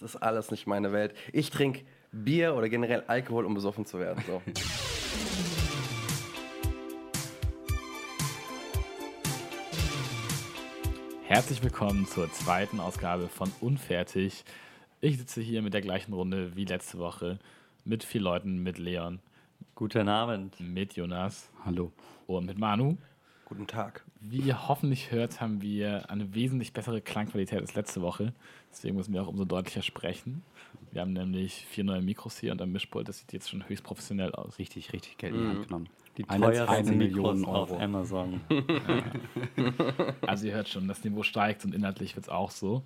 Das ist alles nicht meine Welt. Ich trinke Bier oder generell Alkohol, um besoffen zu werden. So. Herzlich willkommen zur zweiten Ausgabe von Unfertig. Ich sitze hier mit der gleichen Runde wie letzte Woche mit vier Leuten, mit Leon, Guten Abend. mit Jonas Hallo. und mit Manu. Guten Tag. Wie ihr hoffentlich hört, haben wir eine wesentlich bessere Klangqualität als letzte Woche. Deswegen müssen wir auch umso deutlicher sprechen. Wir haben nämlich vier neue Mikros hier und am Mischpult. Das sieht jetzt schon höchst professionell aus. richtig, richtig Geld in die Hand genommen. Die Eine- teuersten eine Mikros Million auf Euro. Amazon. Also ihr hört schon, das Niveau steigt und inhaltlich wird es auch so.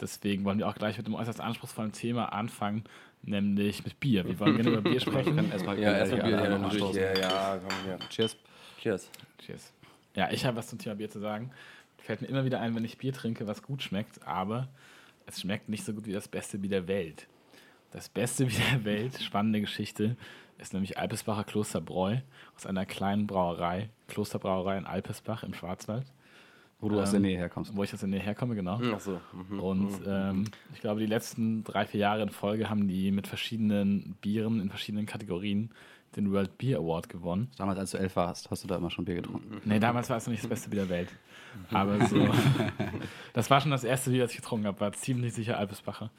Deswegen wollen wir auch gleich mit einem äußerst anspruchsvollen Thema anfangen, nämlich mit Bier. Wir wollen gerne über Bier sprechen. erstmal Ja, erstmal Bier. Ja. Ja, ja, komm, ja. Cheers. Cheers. Cheers. Ja, ich habe was zum Thema Bier zu sagen. Fällt mir immer wieder ein, wenn ich Bier trinke, was gut schmeckt, aber es schmeckt nicht so gut wie das beste Bier der Welt. Das beste Bier der Welt, spannende Geschichte, ist nämlich Alpesbacher Klosterbräu aus einer kleinen Brauerei, Klosterbrauerei in Alpesbach im Schwarzwald, Wo du aus der Ähm, Nähe herkommst. wo ich aus der Nähe herkomme, genau. Ach so. Mhm. Und ähm, ich glaube, die letzten drei, vier Jahre in Folge haben die mit verschiedenen Bieren in verschiedenen Kategorien den World Beer Award gewonnen. Damals, als du elf warst, hast du da immer schon Bier getrunken. Nee, damals war es noch nicht das beste Bier der Welt. Aber so. das war schon das erste Bier, das ich getrunken habe. War ziemlich sicher Alpesbacher.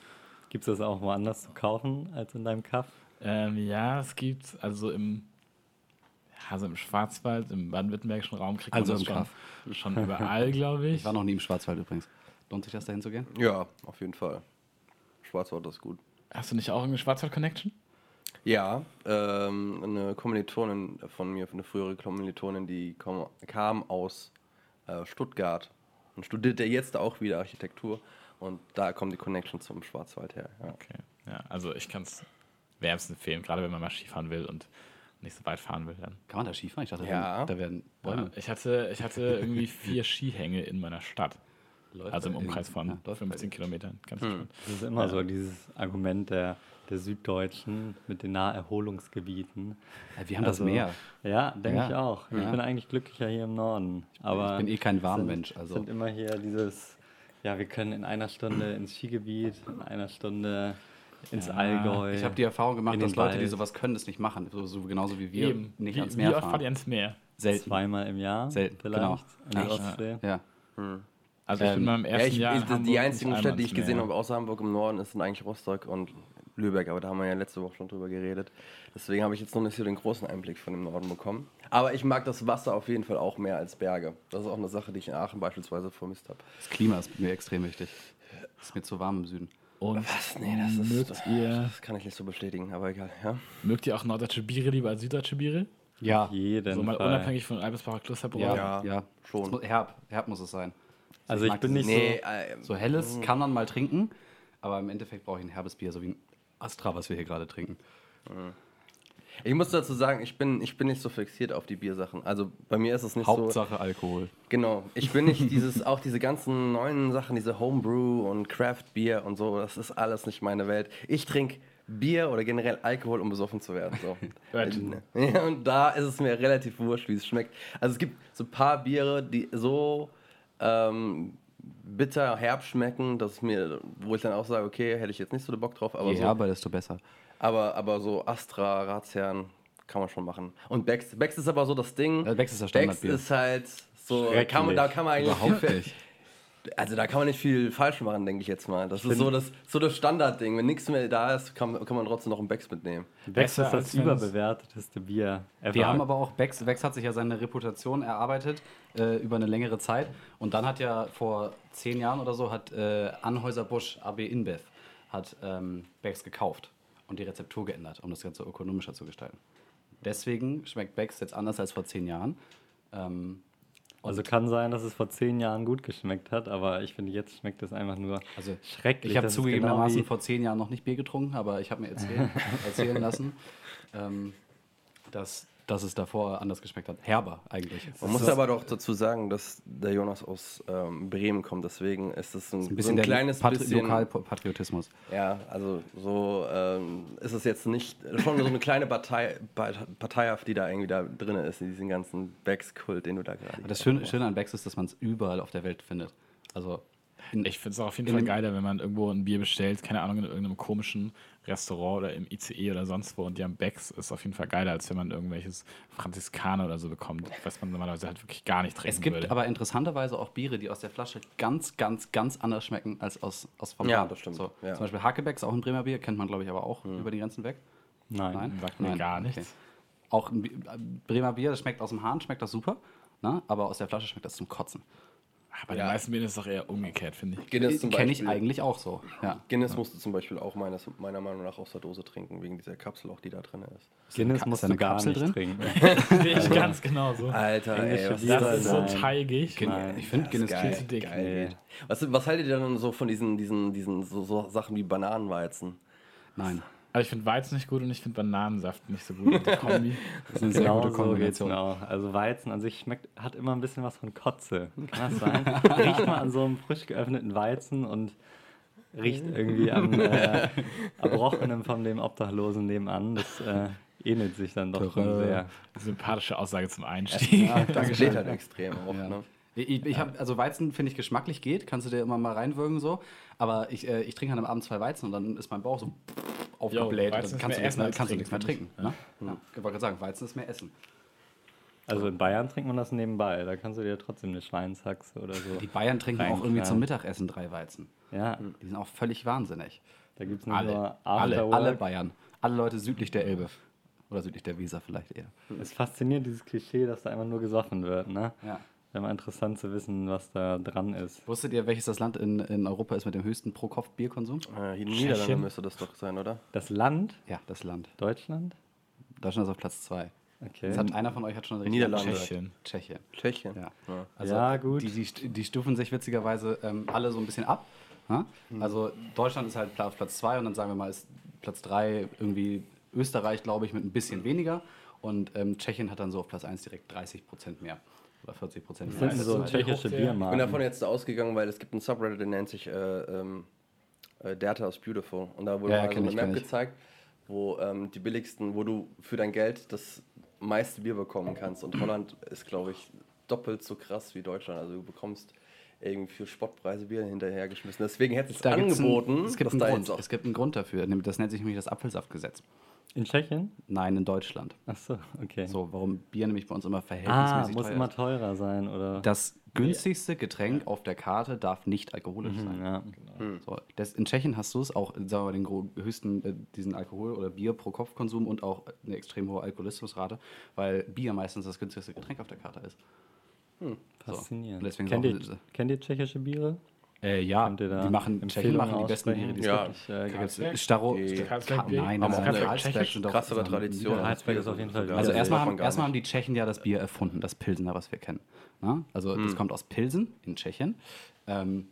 Gibt es das auch woanders zu kaufen als in deinem Kaff? Ähm, ja, es gibt, also im, ja, so im Schwarzwald, im baden-württembergischen Raum kriegt Also man im das Kaff. schon, schon überall, glaube ich. Ich war noch nie im Schwarzwald übrigens. Lohnt sich das, dahin zu gehen? Ja, auf jeden Fall. Schwarzwald ist gut. Hast du nicht auch eine Schwarzwald-Connection? Ja, ähm, eine Kommilitonin von mir, eine frühere Kommilitonin, die kom kam aus äh, Stuttgart und studiert ja jetzt auch wieder Architektur. Und da kommt die Connection zum Schwarzwald her. Ja. Okay. Ja, also ich kann es wärmstens empfehlen, gerade wenn man mal Skifahren will und nicht so weit fahren will. Dann. Kann man da Skifahren? Ich dachte, da Ja. werden- da werden Bäume. Ja, ich, hatte, ich hatte irgendwie vier Skihänge in meiner Stadt. Läuft Also im Umkreis von ja, läuft bei 15 dir. Kilometern. Ganz entspannt. Das ist immer so dieses Argument der, der Süddeutschen mit den Naherholungsgebieten. Ja, wir haben Also, das Meer. Ja, denke Ja. ich auch. Ich Ja. bin eigentlich glücklicher hier im Norden. Aber ich bin eh kein es Warmmensch. Sind, Also sind immer hier dieses, ja, wir können in einer Stunde ins Skigebiet, in einer Stunde ins Ja, Allgäu. ich habe die Erfahrung gemacht, dass Leute, die sowas können, das nicht machen. So, so genauso wie wir Eben. nicht wie, ans wie Meer oft fahrt ihr fahren. ans Meer? Selten. zweimal im Jahr. Selten, vielleicht. genau. In der? Ostsee. Ja. Also ich bin Ähm, mal im Ja, ersten ich, Jahr. ich, die einzigen Städte, die ich gesehen Meer. habe außer Hamburg im Norden, sind eigentlich Rostock und Lübeck. Aber da haben wir ja letzte Woche schon drüber geredet. Deswegen habe ich jetzt noch nicht so den großen Einblick von dem Norden bekommen. Aber ich mag das Wasser auf jeden Fall auch mehr als Berge. Das ist auch eine Sache, die ich in Aachen beispielsweise vermisst habe. Das Klima ist mir extrem wichtig. Es ist mir zu warm im Süden. Und Was? Nee, das ist- das- ihr, Das kann ich nicht so bestätigen, aber egal. Ja? mögt ihr auch norddeutsche Biere lieber als süddeutsche Biere? Ja. Jeden So mal Fall. unabhängig von Alpesbacher Klosterbräu. Ja, Ja, ja, schon. Muss- Herb, herb muss es sein. Also ich mag bin nicht Nee, so... äh, So helles kann man mal trinken, aber im Endeffekt brauche ich ein herbes Bier, so wie ein Astra, was wir hier gerade trinken. ich muss dazu sagen, ich bin, ich bin nicht so fixiert auf die Biersachen. Also bei mir ist es nicht so. Hauptsache Alkohol. Genau. Ich bin nicht dieses, auch diese ganzen neuen Sachen, diese Homebrew und Craft Beer und so, das ist alles nicht meine Welt. Ich trinke Bier oder generell Alkohol, um besoffen zu werden. So. Ja, und da ist es mir relativ wurscht, wie es schmeckt. Also es gibt so ein paar Biere, die so ähm, bitter herb schmecken, dass mir, wo ich dann auch sage, okay, hätte ich jetzt nicht so den Bock drauf, aber Je so, herber, desto besser. aber, aber so Astra, Ratsherrn kann man schon machen. Und Becks, Becks ist aber so das Ding. Becks ist das Becks Standardbier. ist halt so, kann man, da kann man eigentlich Überhaupt nicht. Also da kann man nicht viel falsch machen, denke ich jetzt mal. Das ist so das, so das Standardding. Wenn nichts mehr da ist, kann, kann man trotzdem noch einen Becks mitnehmen. Becks ist das überbewerteteste Bier ever. Wir haben aber auch, Bex, Bex hat sich ja seine Reputation erarbeitet äh, über eine längere Zeit. Und dann hat ja vor zehn Jahren oder so, hat äh, Anhäuser-Busch, AB InBev, hat ähm, Bex gekauft und die Rezeptur geändert, um das Ganze ökonomischer zu gestalten. Deswegen schmeckt Bex jetzt anders als vor zehn Jahren. Ähm, Also kann sein, dass es vor zehn Jahren gut geschmeckt hat, aber ich finde, jetzt schmeckt es einfach nur also schrecklich. ich habe zugegebenermaßen genau vor zehn Jahren noch nicht Bier getrunken, aber ich habe mir erzählen, erzählen lassen, ähm, dass, dass es davor anders geschmeckt hat. Herber eigentlich. Man muss aber doch dazu sagen, dass der Jonas aus ähm, Bremen kommt. Deswegen ist es ein, ein so bisschen ein kleines Patri bisschen. Lokalpatriotismus. Ja, also so ähm, ist es jetzt nicht. Schon so eine kleine Partei, Partei, die da irgendwie da drin ist, in diesem ganzen Becks-Kult, den du da gerade. Das Schöne, Schöne an Becks ist, dass man es überall auf der Welt findet. Also in, Ich finde es auch auf jeden Fall geiler, wenn man irgendwo ein Bier bestellt, keine Ahnung, in irgendeinem komischen Restaurant oder im ICE oder sonst wo und die haben Becks, ist auf jeden Fall geiler, als wenn man irgendwelches Franziskaner oder so bekommt, was man normalerweise halt wirklich gar nicht trinken es gibt würde. aber interessanterweise auch Biere, die aus der Flasche ganz, ganz, ganz anders schmecken als aus, aus vom Ja, Hahn. das stimmt. So, Ja. Zum Beispiel Hakebeck ist auch ein Bremer Bier, kennt man glaube ich aber auch über die Grenzen weg. Nein. Sagt mir gar nichts. Auch ein Bi- äh, Bremer Bier, das schmeckt aus dem Hahn, schmeckt das super, ne? aber aus der Flasche schmeckt das zum Kotzen. Ah, Bei den meisten Bieren ist es doch eher umgekehrt, finde ich. Guinness zum Kenne ich eigentlich auch so. Ja. Guinness musst du zum Beispiel auch meines, meiner Meinung nach aus der Dose trinken, wegen dieser Kapsel auch, die da drin ist. Guinness musst da du eine gar Kapsel nicht drin? trinken. Sehe ich ganz genau so. Alter, ey, Biere Das ist so teigig. Nein. Ich finde Guinness geil, viel zu dick. geil. Nee. Was, was haltet ihr dann so von diesen, diesen, diesen so, so Sachen wie Bananenweizen? Nein. Aber ich finde Weizen nicht gut und ich finde Bananensaft nicht so gut. Die Kombi. Das ist eine sehr Genau gute so Kombination. auch. Also Weizen an sich schmeckt, hat immer ein bisschen was von Kotze. Kann das sein? riecht mal an so einem frisch geöffneten Weizen und riecht irgendwie am äh, Erbrochenen von dem Obdachlosen nebenan. Das äh, ähnelt sich dann doch schon sehr. Sympathische Aussage zum Einstieg. Das steht halt extrem auf, Ja. ne? Ich, ich hab, also Weizen finde ich geschmacklich geht, kannst du dir immer mal reinwürgen so. Aber ich, äh, ich trinke dann am Abend zwei Weizen und dann ist mein Bauch so aufgebläht. Dann kannst, du nichts mehr, kannst du nichts mehr Trinken, trinken. Ne? Ja. Ich wollte gerade sagen, Weizen ist mehr Essen. Also in Bayern trinkt man das nebenbei. Da kannst du dir trotzdem eine Schweinshaxe oder so. Die Bayern trinken auch irgendwie zum Mittagessen drei Weizen. Ja, Die sind auch völlig wahnsinnig. da gibt es nicht Alle. nur Alle, Afterwork. alle Bayern. Alle Leute südlich der Elbe. Oder südlich der Weser vielleicht eher. Es ist faszinierend, dieses Klischee, dass da einfach nur gesoffen wird. Ne? Ja. Wäre mal interessant zu wissen, was da dran ist. Wusstet ihr, welches das Land in, in Europa ist mit dem höchsten Pro-Kopf-Bierkonsum? Äh, in den Niederlanden müsste das doch sein, oder? Das Land, Ja, das Land. Deutschland? Deutschland ist auf Platz zwei. Okay. Das hat einer von euch hat schon richtig Niederlande. Tschechien. Tschechien. Tschechien. Ja. Ja. Also Ja, gut. Die, die, die stufen sich witzigerweise ähm, alle so ein bisschen ab. Ja? Also Deutschland ist halt auf Platz 2 und dann sagen wir mal, ist Platz 3 irgendwie Österreich, glaube ich, mit ein bisschen weniger. Und ähm, Tschechien hat dann so auf Platz 1 direkt 30 Prozent mehr. Oder 40 Prozent Das sind so wie tschechische der- Ich bin Biermarken. davon jetzt ausgegangen, weil es gibt einen Subreddit, der nennt sich äh, ähm, äh, Data is Beautiful. Und da wurde Ja, mal so eine ich, Map gezeigt, wo ähm, die billigsten, wo du für dein Geld das meiste Bier bekommen kannst. Und Holland ist, glaube ich, doppelt so krass wie Deutschland. Also du bekommst irgendwie für Spottpreise Bier hinterhergeschmissen. Deswegen hätte es Da angeboten, es, gibt dass einen Grund, jetzt auch es gibt einen Grund dafür. Das nennt sich nämlich das Apfelsaftgesetz. In Tschechien? Nein, in Deutschland. Ach so, okay. So, warum Bier nämlich bei uns immer ah, verhältnismäßig muss teuer immer teurer sein, oder? Das günstigste Getränk auf der Karte darf nicht alkoholisch Mhm, sein. ja. So, das, in Tschechien hast du es auch, sagen wir mal, den höchsten, äh, diesen Alkohol- oder Bier pro Kopfkonsum und auch eine extrem hohe Alkoholismusrate, weil Bier meistens das günstigste Getränk auf der Karte ist. Faszinierend. Und deswegen kennt, ihr, kennt ihr tschechische Biere? Äh, ja, die machen, Tschechen machen die besten? Biere, die es Ja. gibt. Äh, Karlsberg? Staro, Die Sta- Karlsberg-Bier? Nein, Haben das auch ist eine Karlsberg doch- krassere Tradition. Karlsberg ist auf jeden Fall Also Ja, erstmal das haben, erstmal haben die Tschechen ja das Bier erfunden, das Pilsener, was wir kennen. Na? Also das kommt aus Pilsen in Tschechien. Ähm,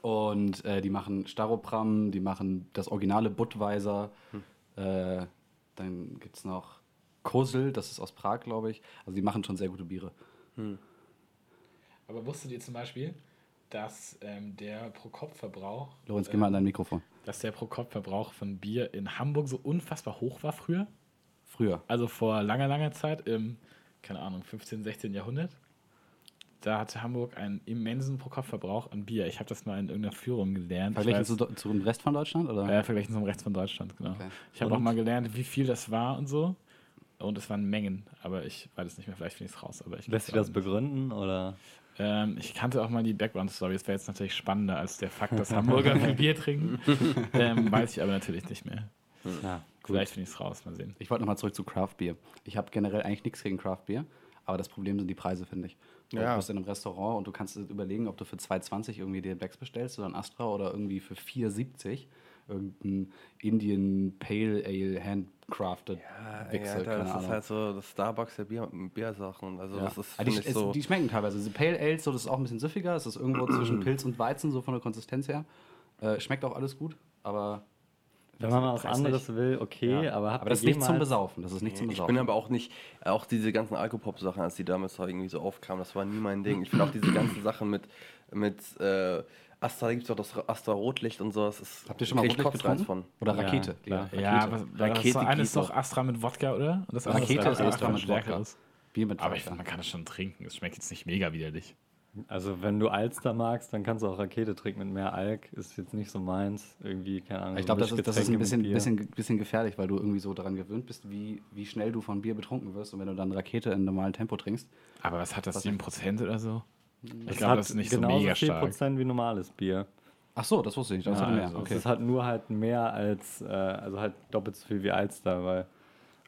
und äh, die machen Staropram, die machen das originale Budweiser. Äh, dann gibt es noch Kosel, das ist aus Prag, glaube ich. Also die machen schon sehr gute Biere. Aber wusstet ihr zum Beispiel, dass ähm, der Pro-Kopf-Verbrauch Lorenz, geh mal an dein Mikrofon. dass der Pro-Kopf-Verbrauch von Bier in Hamburg so unfassbar hoch war früher? Früher. Also vor langer, langer Zeit, im, keine Ahnung, 15., 16. Jahrhundert. Da hatte Hamburg einen immensen Pro-Kopf-Verbrauch an Bier. Ich habe das mal in irgendeiner Führung gelernt. Ich Verglichen weiß- zu, zu dem Rest von Deutschland? Oder? Ja, verglichen zum Rest von Deutschland, genau. Okay. Ich habe auch mal gelernt, wie viel das war und so. Und es waren Mengen, aber ich weiß es nicht mehr, vielleicht finde ich es raus. Aber ich Lässt sich das nicht. begründen, oder? Ähm, ich kannte auch mal die Background-Story. Das wäre jetzt natürlich spannender als der Fakt, dass Hamburger viel Bier trinken. ähm, weiß ich aber natürlich nicht mehr. Ja, Vielleicht finde ich es raus, mal sehen. Ich wollte nochmal zurück zu Craft Beer. Ich habe generell eigentlich nichts gegen Craft Beer, aber das Problem sind die Preise, finde ich. Du Ja. bist in einem Restaurant und du kannst dir überlegen, ob du für 2,20 irgendwie dir Becks bestellst oder ein Astra oder irgendwie für 4,70 irgendein Indian Pale Ale Handcrafted Ja, Alter, keine das ist halt so das Starbucks der Bier, Biersachen. Also Ja. das ist Aber die, finde ich, es, so. die schmecken teilweise. Diese Pale Ales, so, das ist auch ein bisschen süffiger. Es ist irgendwo zwischen Pilz und Weizen, so von der Konsistenz her. Äh, schmeckt auch alles gut, aber. Wenn man mal was anderes will, okay, Ja. aber aber das ist nicht zum Besaufen. Das ist nicht zum Ich Besaufen. bin aber auch nicht, auch diese ganzen Alkopop-Sachen, als die damals so irgendwie so aufkamen, das war nie mein Ding. Ich finde auch diese ganzen Sachen mit, mit äh, Astra, da gibt es auch das Astra Rotlicht und so. Das ist, Habt ihr schon mal Rotlicht getrunken? von. Oder Ja, Rakete. klar. Ja, Ja, was, Rakete das eines noch. doch Astra mit Wodka, oder? Und das andere Rakete ist Astra Astra mit Wodka. Bier mit Aber ich Wodka. finde, man kann das schon trinken. Es schmeckt jetzt nicht mega widerlich. Also wenn du Alster magst, dann kannst du auch Rakete trinken mit mehr Alk. Ist jetzt nicht so meins. Irgendwie, keine Ahnung. Ich glaube, das ist, das ist ein bisschen, bisschen, bisschen gefährlich, weil du irgendwie so daran gewöhnt bist, wie, wie schnell du von Bier betrunken wirst. Und wenn du dann Rakete in normalem Tempo trinkst, Aber was hat das, 7% oder so? Ich glaube, hat das ist nicht so mega viel stark. Prozent wie normales Bier. Ach so, das wusste ich nicht. Das Ja, mehr. also okay. Es ist halt nur halt mehr als, äh, also halt doppelt so viel wie Alster, weil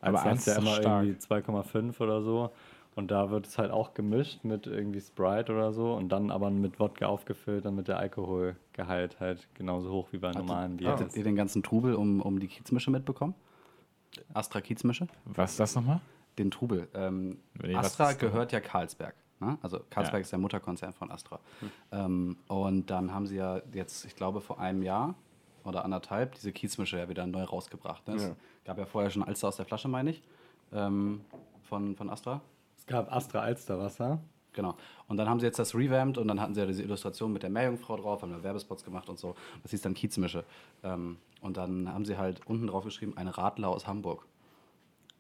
Aber Alster eins ist ja immer stark. irgendwie 2,5 oder so. Und da wird es halt auch gemischt mit irgendwie Sprite oder so und dann aber mit Wodka aufgefüllt, damit der Alkoholgehalt halt genauso hoch wie bei normalem Bier Hattet ihr den ganzen Trubel um, um die Kiezmische mitbekommen? Astra Kiezmische? Was ist das nochmal? Den Trubel. Ähm, Astra gehört ja Carlsberg. Ne? Also Carlsberg Ja. ist der Mutterkonzern von Astra. Hm. Ähm, und dann haben sie ja jetzt, ich glaube, vor einem Jahr oder anderthalb diese Kiezmische ja wieder neu rausgebracht. Ne? Es Ja. gab ja vorher schon Alster aus der Flasche, meine ich, ähm, von, von Astra. Es gab Astra Alsterwasser. Genau. Und dann haben sie jetzt das revamped und dann hatten sie ja diese Illustration mit der Meerjungfrau drauf, haben da Werbespots gemacht und so. Das hieß dann Kiezmische. Ähm, und dann haben sie halt unten drauf geschrieben, ein Radler aus Hamburg.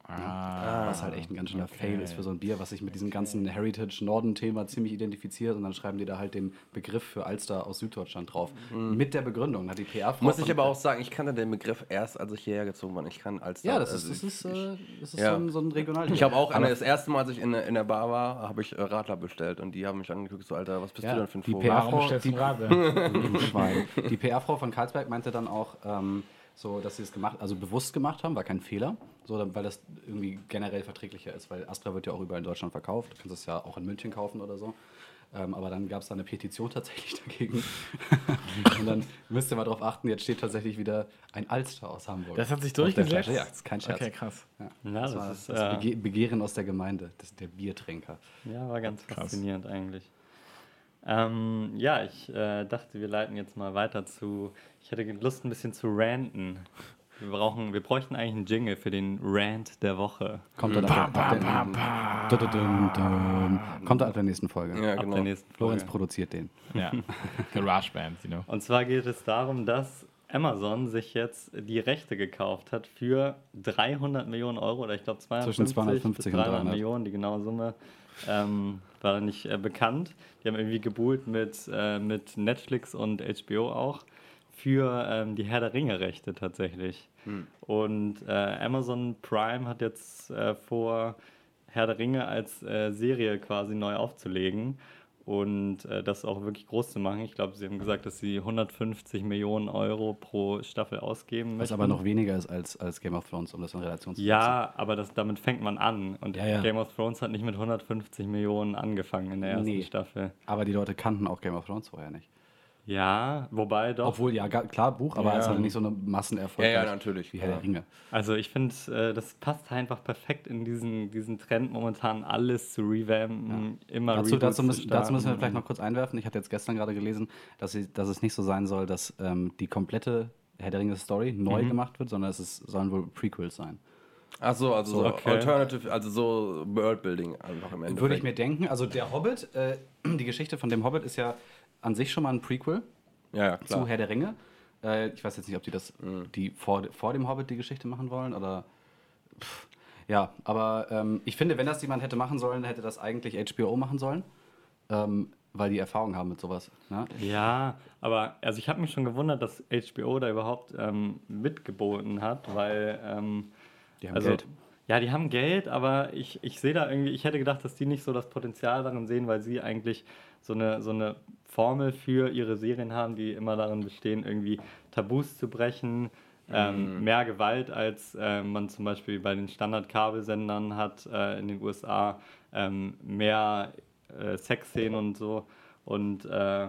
Ah, was halt echt ein ganz schöner okay. Fail ist für so ein Bier, was sich mit diesem ganzen Heritage-Norden-Thema ziemlich identifiziert. Und dann schreiben die da halt den Begriff für Alster aus Süddeutschland drauf. Mit der Begründung. Hat die PR-Frau. Muss ich aber auch sagen, ich kannte den Begriff erst, als ich hierher gezogen bin. Ich kann als Ja, das also ist, das ist, ich, äh, das ist ja. so ein, so ein Regional. ich habe auch eine, das erste Mal, als ich in, der- in der Bar war, habe ich äh, Radler bestellt und die haben mich angeguckt, so Alter, was bist Ja, du denn für ein die Vogel? Warum bestellst du Radler? Die PR-Frau von Karlsberg meinte dann auch, ähm, so, dass sie es gemacht, also bewusst gemacht haben, war kein Fehler, so, dann- weil das irgendwie generell verträglicher ist, weil Astra wird ja auch überall in Deutschland verkauft, du kannst es ja auch in München kaufen oder so. Ähm, aber dann gab es da eine Petition tatsächlich dagegen. Und dann müsst ihr mal drauf achten, jetzt steht tatsächlich wieder ein Alster aus Hamburg. Das hat sich durchgesetzt? Ja, das ist kein Scherz. Okay, krass. Ja, Ja, das, das war ist, das äh, Bege Begehren aus der Gemeinde, das, der Biertrinker. Ja, war ganz Krass. faszinierend eigentlich. Ähm, ja, ich äh, dachte, wir leiten jetzt mal weiter zu. Ich hätte Lust, ein bisschen zu ranten. Wir brauchen, wir bräuchten eigentlich einen Jingle für den Rant der Woche. Kommt er ab der, ab der. Kommt er ab der nächsten Folge. Ja, Ab genau. der nächsten Florenz Folge. produziert den. Ja. GarageBand, you know. Und zwar geht es darum, dass Amazon sich jetzt die Rechte gekauft hat für 300 Millionen Euro oder ich glaube 250 Zwischen 250 bis und 300 300. Millionen, die genaue Summe ähm, war nicht äh, bekannt. Die haben irgendwie gebuhlt mit, äh, mit Netflix und HBO auch für ähm, die Herr der Ringe Rechte tatsächlich. Und äh, Amazon Prime hat jetzt äh, vor, Herr der Ringe als äh, Serie quasi neu aufzulegen und äh, das auch wirklich groß zu machen. Ich glaube, sie haben gesagt, dass sie 150 Millionen Euro pro Staffel ausgeben Was möchten. aber noch weniger ist als, als Game of Thrones, um das in Relation zu setzen. ja, aber das, damit fängt man an. Und Ja, ja. Game of Thrones hat nicht mit 150 Millionen angefangen in der ersten Nee. Staffel. Aber die Leute kannten auch Game of Thrones vorher nicht. Ja, wobei doch. Obwohl, ja, klar, Buch, aber Ja. es hatte nicht so eine Massenerfolg. Ja, ja, natürlich, Wie Herr der. Ringe. Also ich finde, äh, das passt einfach perfekt in diesen, diesen Trend momentan, alles zu revampen, immer Dazu, dazu, zu müssen, dazu müssen wir vielleicht noch kurz einwerfen. Ich hatte jetzt gestern gerade gelesen, dass, sie, dass es nicht so sein soll, dass ähm, die komplette Herr der Ringe Story neu Mhm. gemacht wird, sondern es ist, sollen wohl Prequels sein. Ach so, also so Okay. Alternative, also so Worldbuilding einfach im Endeffekt. Würde ich mir denken. Also der Hobbit, äh, die Geschichte von dem Hobbit ist ja an sich schon mal ein Prequel Ja, ja, klar. zu Herr der Ringe. Äh, ich weiß jetzt nicht, ob die das, Mhm. die vor, vor dem Hobbit die Geschichte machen wollen oder. Pff, ja, aber ähm, ich finde, wenn das jemand hätte machen sollen, hätte das eigentlich HBO machen sollen. Ähm, weil die Erfahrung haben mit sowas. Ne? Ja, aber also ich habe mich schon gewundert, dass HBO da überhaupt ähm, mitgeboten hat, weil ähm, Die haben also, Geld. Ja, die haben Geld, aber ich, ich sehe da irgendwie, ich hätte gedacht, dass die nicht so das Potenzial darin sehen, weil sie eigentlich so eine, so eine Formel für ihre Serien haben, die immer darin bestehen, irgendwie Tabus zu brechen, ähm, mehr Gewalt, als äh, man zum Beispiel bei den Standard-Kabelsendern hat äh, in den USA, ähm, mehr äh, Sexszenen und so. Und äh,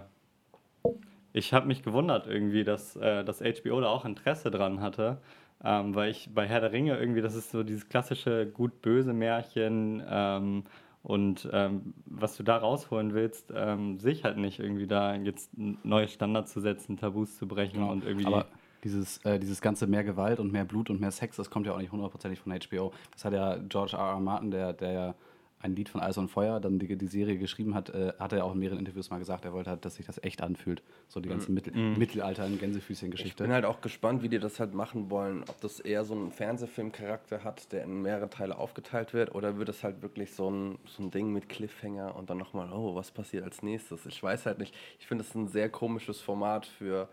ich habe mich gewundert irgendwie, dass, äh, dass HBO da auch Interesse dran hatte, ähm, weil ich bei Herr der Ringe irgendwie, das ist so dieses klassische gut-böse Märchen ähm, und ähm, was du da rausholen willst, ähm, sehe ich halt nicht irgendwie da jetzt neue Standards zu setzen, Tabus zu brechen und irgendwie Aber dieses, äh, dieses ganze mehr Gewalt und mehr Blut und mehr Sex, das kommt ja auch nicht hundertprozentig von HBO. Das hat ja George R. R. Martin, der, der ja ein Lied von Eis und Feuer dann die, die Serie geschrieben hat, äh, hat er auch in mehreren Interviews mal gesagt, er wollte halt, dass sich das echt anfühlt. So die ganze Mittel Mittelalter- und Ich Gänsefüßchen-Geschichte. bin halt auch gespannt, wie die das halt machen wollen. Ob das eher so einen Fernsehfilmcharakter hat, der in mehrere Teile aufgeteilt wird, oder wird es halt wirklich so ein, so ein Ding mit Cliffhanger und dann nochmal, oh, was passiert als nächstes? Ich weiß halt nicht. Ich finde es ein sehr komisches Format für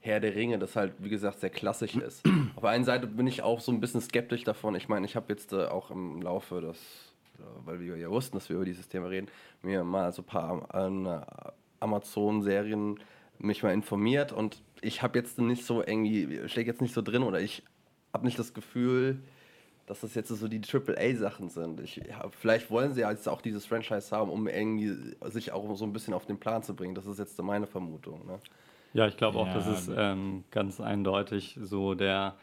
Herr der Ringe, das halt, wie gesagt, sehr klassisch ist. Auf der einen Seite bin ich auch so ein bisschen skeptisch davon. Ich meine, ich habe jetzt äh, auch im Laufe des, weil wir ja wussten, dass wir über dieses Thema reden, mir mal so ein paar äh, Amazon-Serien mich mal informiert und ich habe jetzt nicht so irgendwie, stecke jetzt nicht so drin oder ich habe nicht das Gefühl, dass das jetzt so die AAA-Sachen sind. Ich, ja, vielleicht wollen sie ja jetzt auch dieses Franchise haben, um irgendwie sich auch so ein bisschen auf den Plan zu bringen. Das ist jetzt meine Vermutung. Ne? Ja, ich glaube auch, Ja, das ist ähm, ganz eindeutig so der,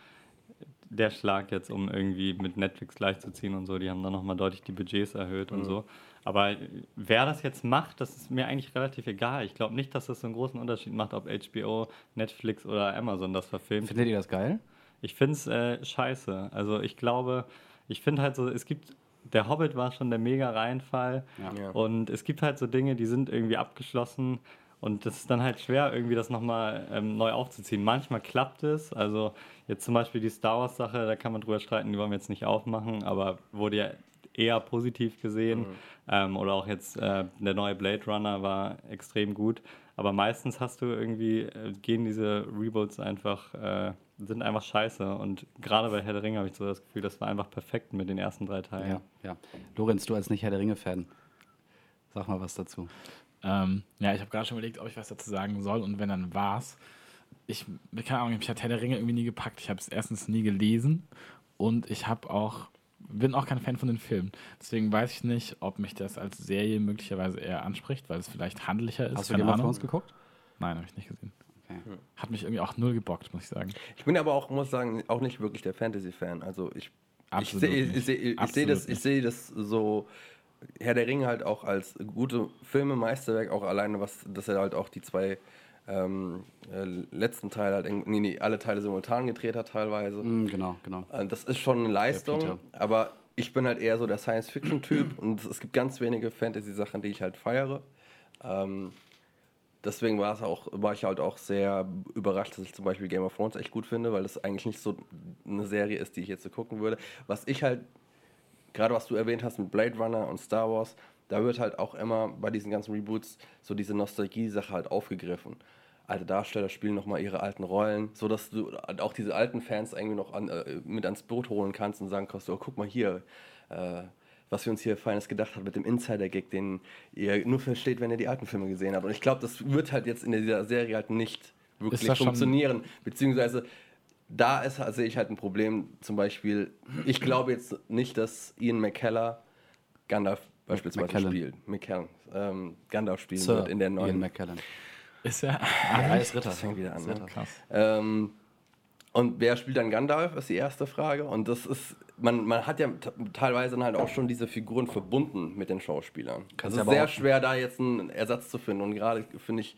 der Schlag jetzt, um irgendwie mit Netflix gleichzuziehen und so. Die haben dann nochmal deutlich die Budgets erhöht und so. Aber wer das jetzt macht, das ist mir eigentlich relativ egal. Ich glaube nicht, dass das so einen großen Unterschied macht, ob HBO, Netflix oder Amazon das verfilmt. Findet ihr das geil? Ich finde es äh, scheiße. Also ich glaube, ich finde halt so, es gibt, der Hobbit war schon der mega Reinfall Ja. Ja. und es gibt halt so Dinge, die sind irgendwie abgeschlossen und das ist dann halt schwer, irgendwie das nochmal ähm, neu aufzuziehen. Manchmal klappt es, also jetzt zum Beispiel die Star Wars Sache, da kann man drüber streiten, die wollen wir jetzt nicht aufmachen, aber wurde ja eher positiv gesehen ähm, oder auch jetzt äh, der neue Blade Runner war extrem gut, aber meistens hast du irgendwie, äh, gehen diese Reboots einfach, äh, sind einfach scheiße und gerade bei Herr der Ringe habe ich so das Gefühl, das war einfach perfekt mit den ersten drei Teilen. Ja, ja. Lorenz, du als nicht Herr der Ringe-Fan, sag mal was dazu. Ähm, ja, ich habe gerade schon überlegt, ob ich was dazu sagen soll und wenn, dann war's. Ich, keine Ahnung, mich hat Herr der Ringe irgendwie nie gepackt. Ich habe es erstens nie gelesen und ich habe auch, bin auch kein Fan von den Filmen. Deswegen weiß ich nicht, ob mich das als Serie möglicherweise eher anspricht, weil es vielleicht handlicher ist. Hast du Game of. Thrones geguckt? Nein, habe ich nicht gesehen. Okay. Hat mich irgendwie auch null gebockt, muss ich sagen. Ich bin aber auch, muss sagen, auch nicht wirklich der Fantasy-Fan. Also ich, ich Absolut sehe ich seh, ich Absolut seh das, ich seh das so, Herr der Ringe halt auch als gute Filme, Meisterwerk, auch alleine, was, dass er halt auch die zwei ähm, äh, letzten Teile halt, nee, nee, alle Teile simultan gedreht hat teilweise. Mm, genau, genau. Äh, Das ist schon eine Leistung, aber ich bin halt eher so der Science-Fiction-Typ und es gibt ganz wenige Fantasy-Sachen, die ich halt feiere. Ähm, deswegen war es auch, war ich halt auch sehr überrascht, dass ich zum Beispiel Game of Thrones echt gut finde, weil das eigentlich nicht so eine Serie ist, die ich jetzt so gucken würde. Was ich halt, gerade was du erwähnt hast mit Blade Runner und Star Wars, da wird halt auch immer bei diesen ganzen Reboots so diese Nostalgie-Sache halt aufgegriffen. Alte Darsteller spielen nochmal ihre alten Rollen, sodass du auch diese alten Fans irgendwie noch an, äh, mit ans Boot holen kannst und sagen kannst, oh, guck mal hier, äh, was wir uns hier Feines gedacht haben mit dem Insider-Gag, den ihr nur versteht, wenn ihr die alten Filme gesehen habt. Und ich glaube, das wird halt jetzt in dieser Serie halt nicht wirklich funktionieren. Beziehungsweise da ist, sehe ich halt ein Problem. Zum Beispiel, ich glaube jetzt nicht, dass Ian McKellar Gandalf beispielsweise McKellen. spielt. McKellen. Ähm, Gandalf spielen Sir wird in der Ian neuen. McKellen. Ist ja. Ja, er ist Ritter. Das fängt wieder an. Ne? Krass. Ähm, und wer spielt dann Gandalf, ist die erste Frage. Und das ist, man, man hat ja teilweise dann halt auch schon diese Figuren verbunden mit den Schauspielern. Kannst es ist sehr schwer, da jetzt einen Ersatz zu finden. Und gerade finde ich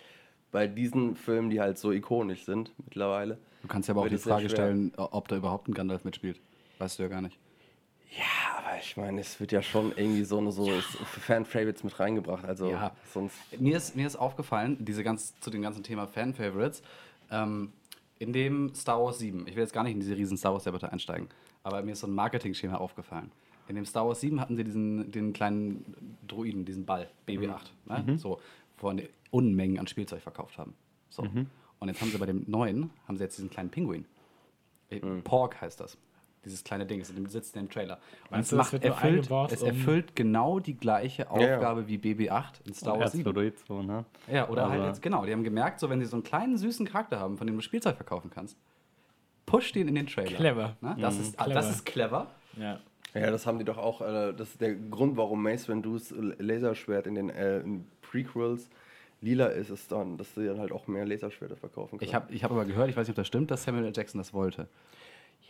bei diesen Filmen, die halt so ikonisch sind mittlerweile. Du kannst ja aber auch die Frage stellen, ob da überhaupt ein Gandalf mitspielt. Weißt du ja gar nicht. Ja, aber ich meine, es wird ja schon irgendwie so eine so Fan-Favorites mit reingebracht. Also Ja. sonst. Mir ist, mir ist aufgefallen, diese ganz, zu dem ganzen Thema Fan-Favorites, ähm, in dem Star Wars 7, ich will jetzt gar nicht in diese riesen Star Wars-Debatte einsteigen, aber mir ist so ein Marketing-Schema aufgefallen. In dem Star Wars 7 hatten sie diesen den kleinen Droiden, diesen Ball, BB-8, ne? so, wo die Unmengen an Spielzeug verkauft haben. So. Und jetzt haben sie bei dem neuen, haben sie jetzt diesen kleinen Pinguin. Äh, Pork heißt das. Dieses kleine Ding, ist in dem sitzt in dem Trailer. Und es, macht, erfüllt, es um- erfüllt genau die gleiche Ja, ja. Aufgabe wie BB-8 in Star Wars 7. R2D2, ne? Ja, oder halt Aber- jetzt, genau, die haben gemerkt, so wenn sie so einen kleinen süßen Charakter haben, von dem du Spielzeug verkaufen kannst, push den in den Trailer. Clever. Na, das, ist, ah, Clever. das ist clever. Ja. Ja, das haben die doch auch. Äh, das ist der Grund, warum Mace Windu's Laserschwert in den äh, in Prequels lila ist, ist dann, dass sie dann halt auch mehr Laserschwerter verkaufen können. Ich habe ich hab aber gehört, ich weiß nicht, ob das stimmt, dass Samuel L. Jackson das wollte.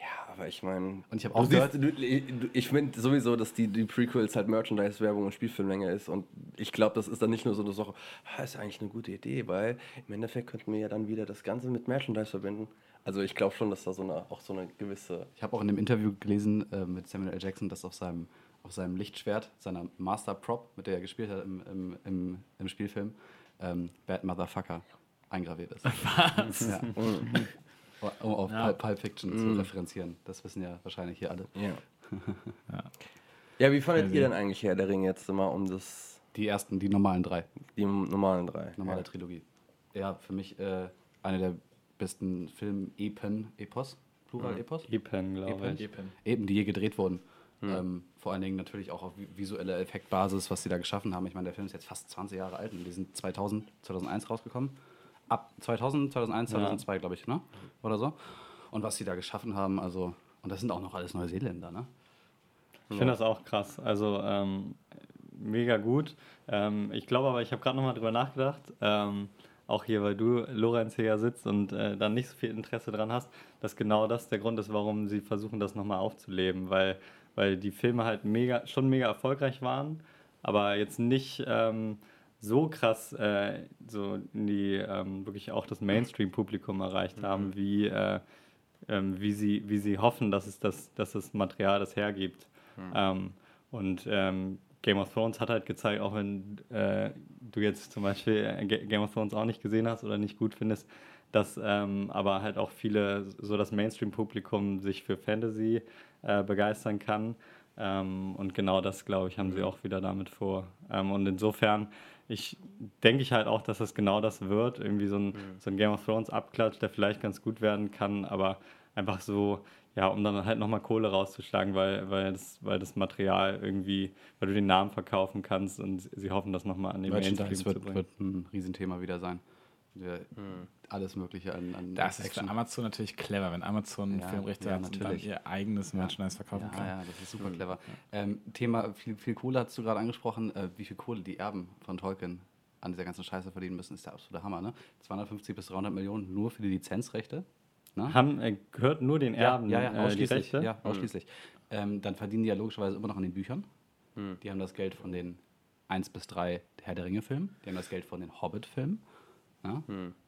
Ja, aber ich meine. Und ich hab du auch siehst, du, ich finde sowieso, dass die, die Prequels halt Merchandise-Werbung und Spielfilmlänge ist. Und ich glaube, das ist dann nicht nur so eine Sache, ah, ist eigentlich eine gute Idee, weil im Endeffekt könnten wir ja dann wieder das Ganze mit Merchandise verbinden. Also ich glaube schon, dass da so eine, auch so eine gewisse. Ich habe auch in dem Interview gelesen äh, mit Samuel L. Jackson, dass auf seinem, auf seinem Lichtschwert, seiner Master Prop, mit der er gespielt hat im, im, im, im Spielfilm, ähm, Bad Motherfucker eingraviert ist. Was? Ja. um auf Ja. Pulp, Fiction zu referenzieren. Das wissen ja wahrscheinlich hier alle. Ja. ja, wie fandet Also- ihr denn eigentlich Herr der Ringe jetzt immer um das, Die ersten, die normalen drei. die normalen drei? Normale ja. Trilogie. Ja, für mich äh, eine der besten Film-Epen, Epos, Plural-Epos? Epen, glaube ich. Epen. Eben, die je gedreht wurden. Ähm, vor allen Dingen natürlich auch auf vi- visuelle Effektbasis, was sie da geschaffen haben. Ich meine, der Film ist jetzt fast 20 Jahre alt und die sind 2000, 2001 rausgekommen. Ab 2000, 2001, Ja. 2002, glaube ich, ne? Oder so. Und was sie da geschaffen haben, also, und das sind auch noch alles Neuseeländer, ne? Ich finde das auch krass. Also ähm, mega gut. Ähm, ich glaube aber, ich habe gerade nochmal drüber nachgedacht. Ähm, auch hier, weil du, Lorenz, hier ja sitzt und äh, dann nicht so viel Interesse dran hast, dass genau das der Grund ist, warum sie versuchen, das nochmal aufzuleben. Weil, weil die Filme halt mega, schon mega erfolgreich waren, aber jetzt nicht ähm, so krass äh, so in die ähm, wirklich auch das Mainstream-Publikum erreicht haben, wie, äh, ähm, wie, sie, wie sie hoffen, dass es das, dass das Material das hergibt. Ähm, und ähm, Game of Thrones hat halt gezeigt, auch wenn äh, du jetzt zum Beispiel äh, Ga- Game of Thrones auch nicht gesehen hast oder nicht gut findest, dass ähm, aber halt auch viele, so das Mainstream-Publikum sich für Fantasy äh, begeistern kann. Ähm, und genau das, glaube ich, haben sie auch wieder damit vor. Und insofern, ich denke ich halt auch, dass das genau das wird. Irgendwie so ein, so ein Game of Thrones Abklatsch, der vielleicht ganz gut werden kann, aber einfach so, ja, um dann halt nochmal Kohle rauszuschlagen, weil, weil, das, weil das Material irgendwie, weil du den Namen verkaufen kannst und sie hoffen, das nochmal an den Mainstream zu wird, bringen. wird ein Riesenthema wieder sein. Wir, Alles Mögliche an, an Das ist für Amazon natürlich clever, wenn Amazon Ja, Filmrechte ja, hat und dann natürlich. ihr eigenes Merchandise verkaufen Ja, kann. ja, das ist super clever. Ähm, Thema viel, viel Kohle hast du gerade angesprochen. Äh, wie viel Kohle die Erben von Tolkien an dieser ganzen Scheiße verdienen müssen, ist der absolute Hammer. Ne? 250 bis 300 Millionen nur für die Lizenzrechte. Ne? Haben, äh, gehört nur den Erben ja, ja, äh, die ausschließlich. Rechte? Ja, ausschließlich. Ähm, dann verdienen die ja logischerweise immer noch an den Büchern. Hm. Die haben das Geld von den 1 bis 3 Herr der Ringe-Filmen. Die haben das Geld von den Hobbit-Filmen. Ja?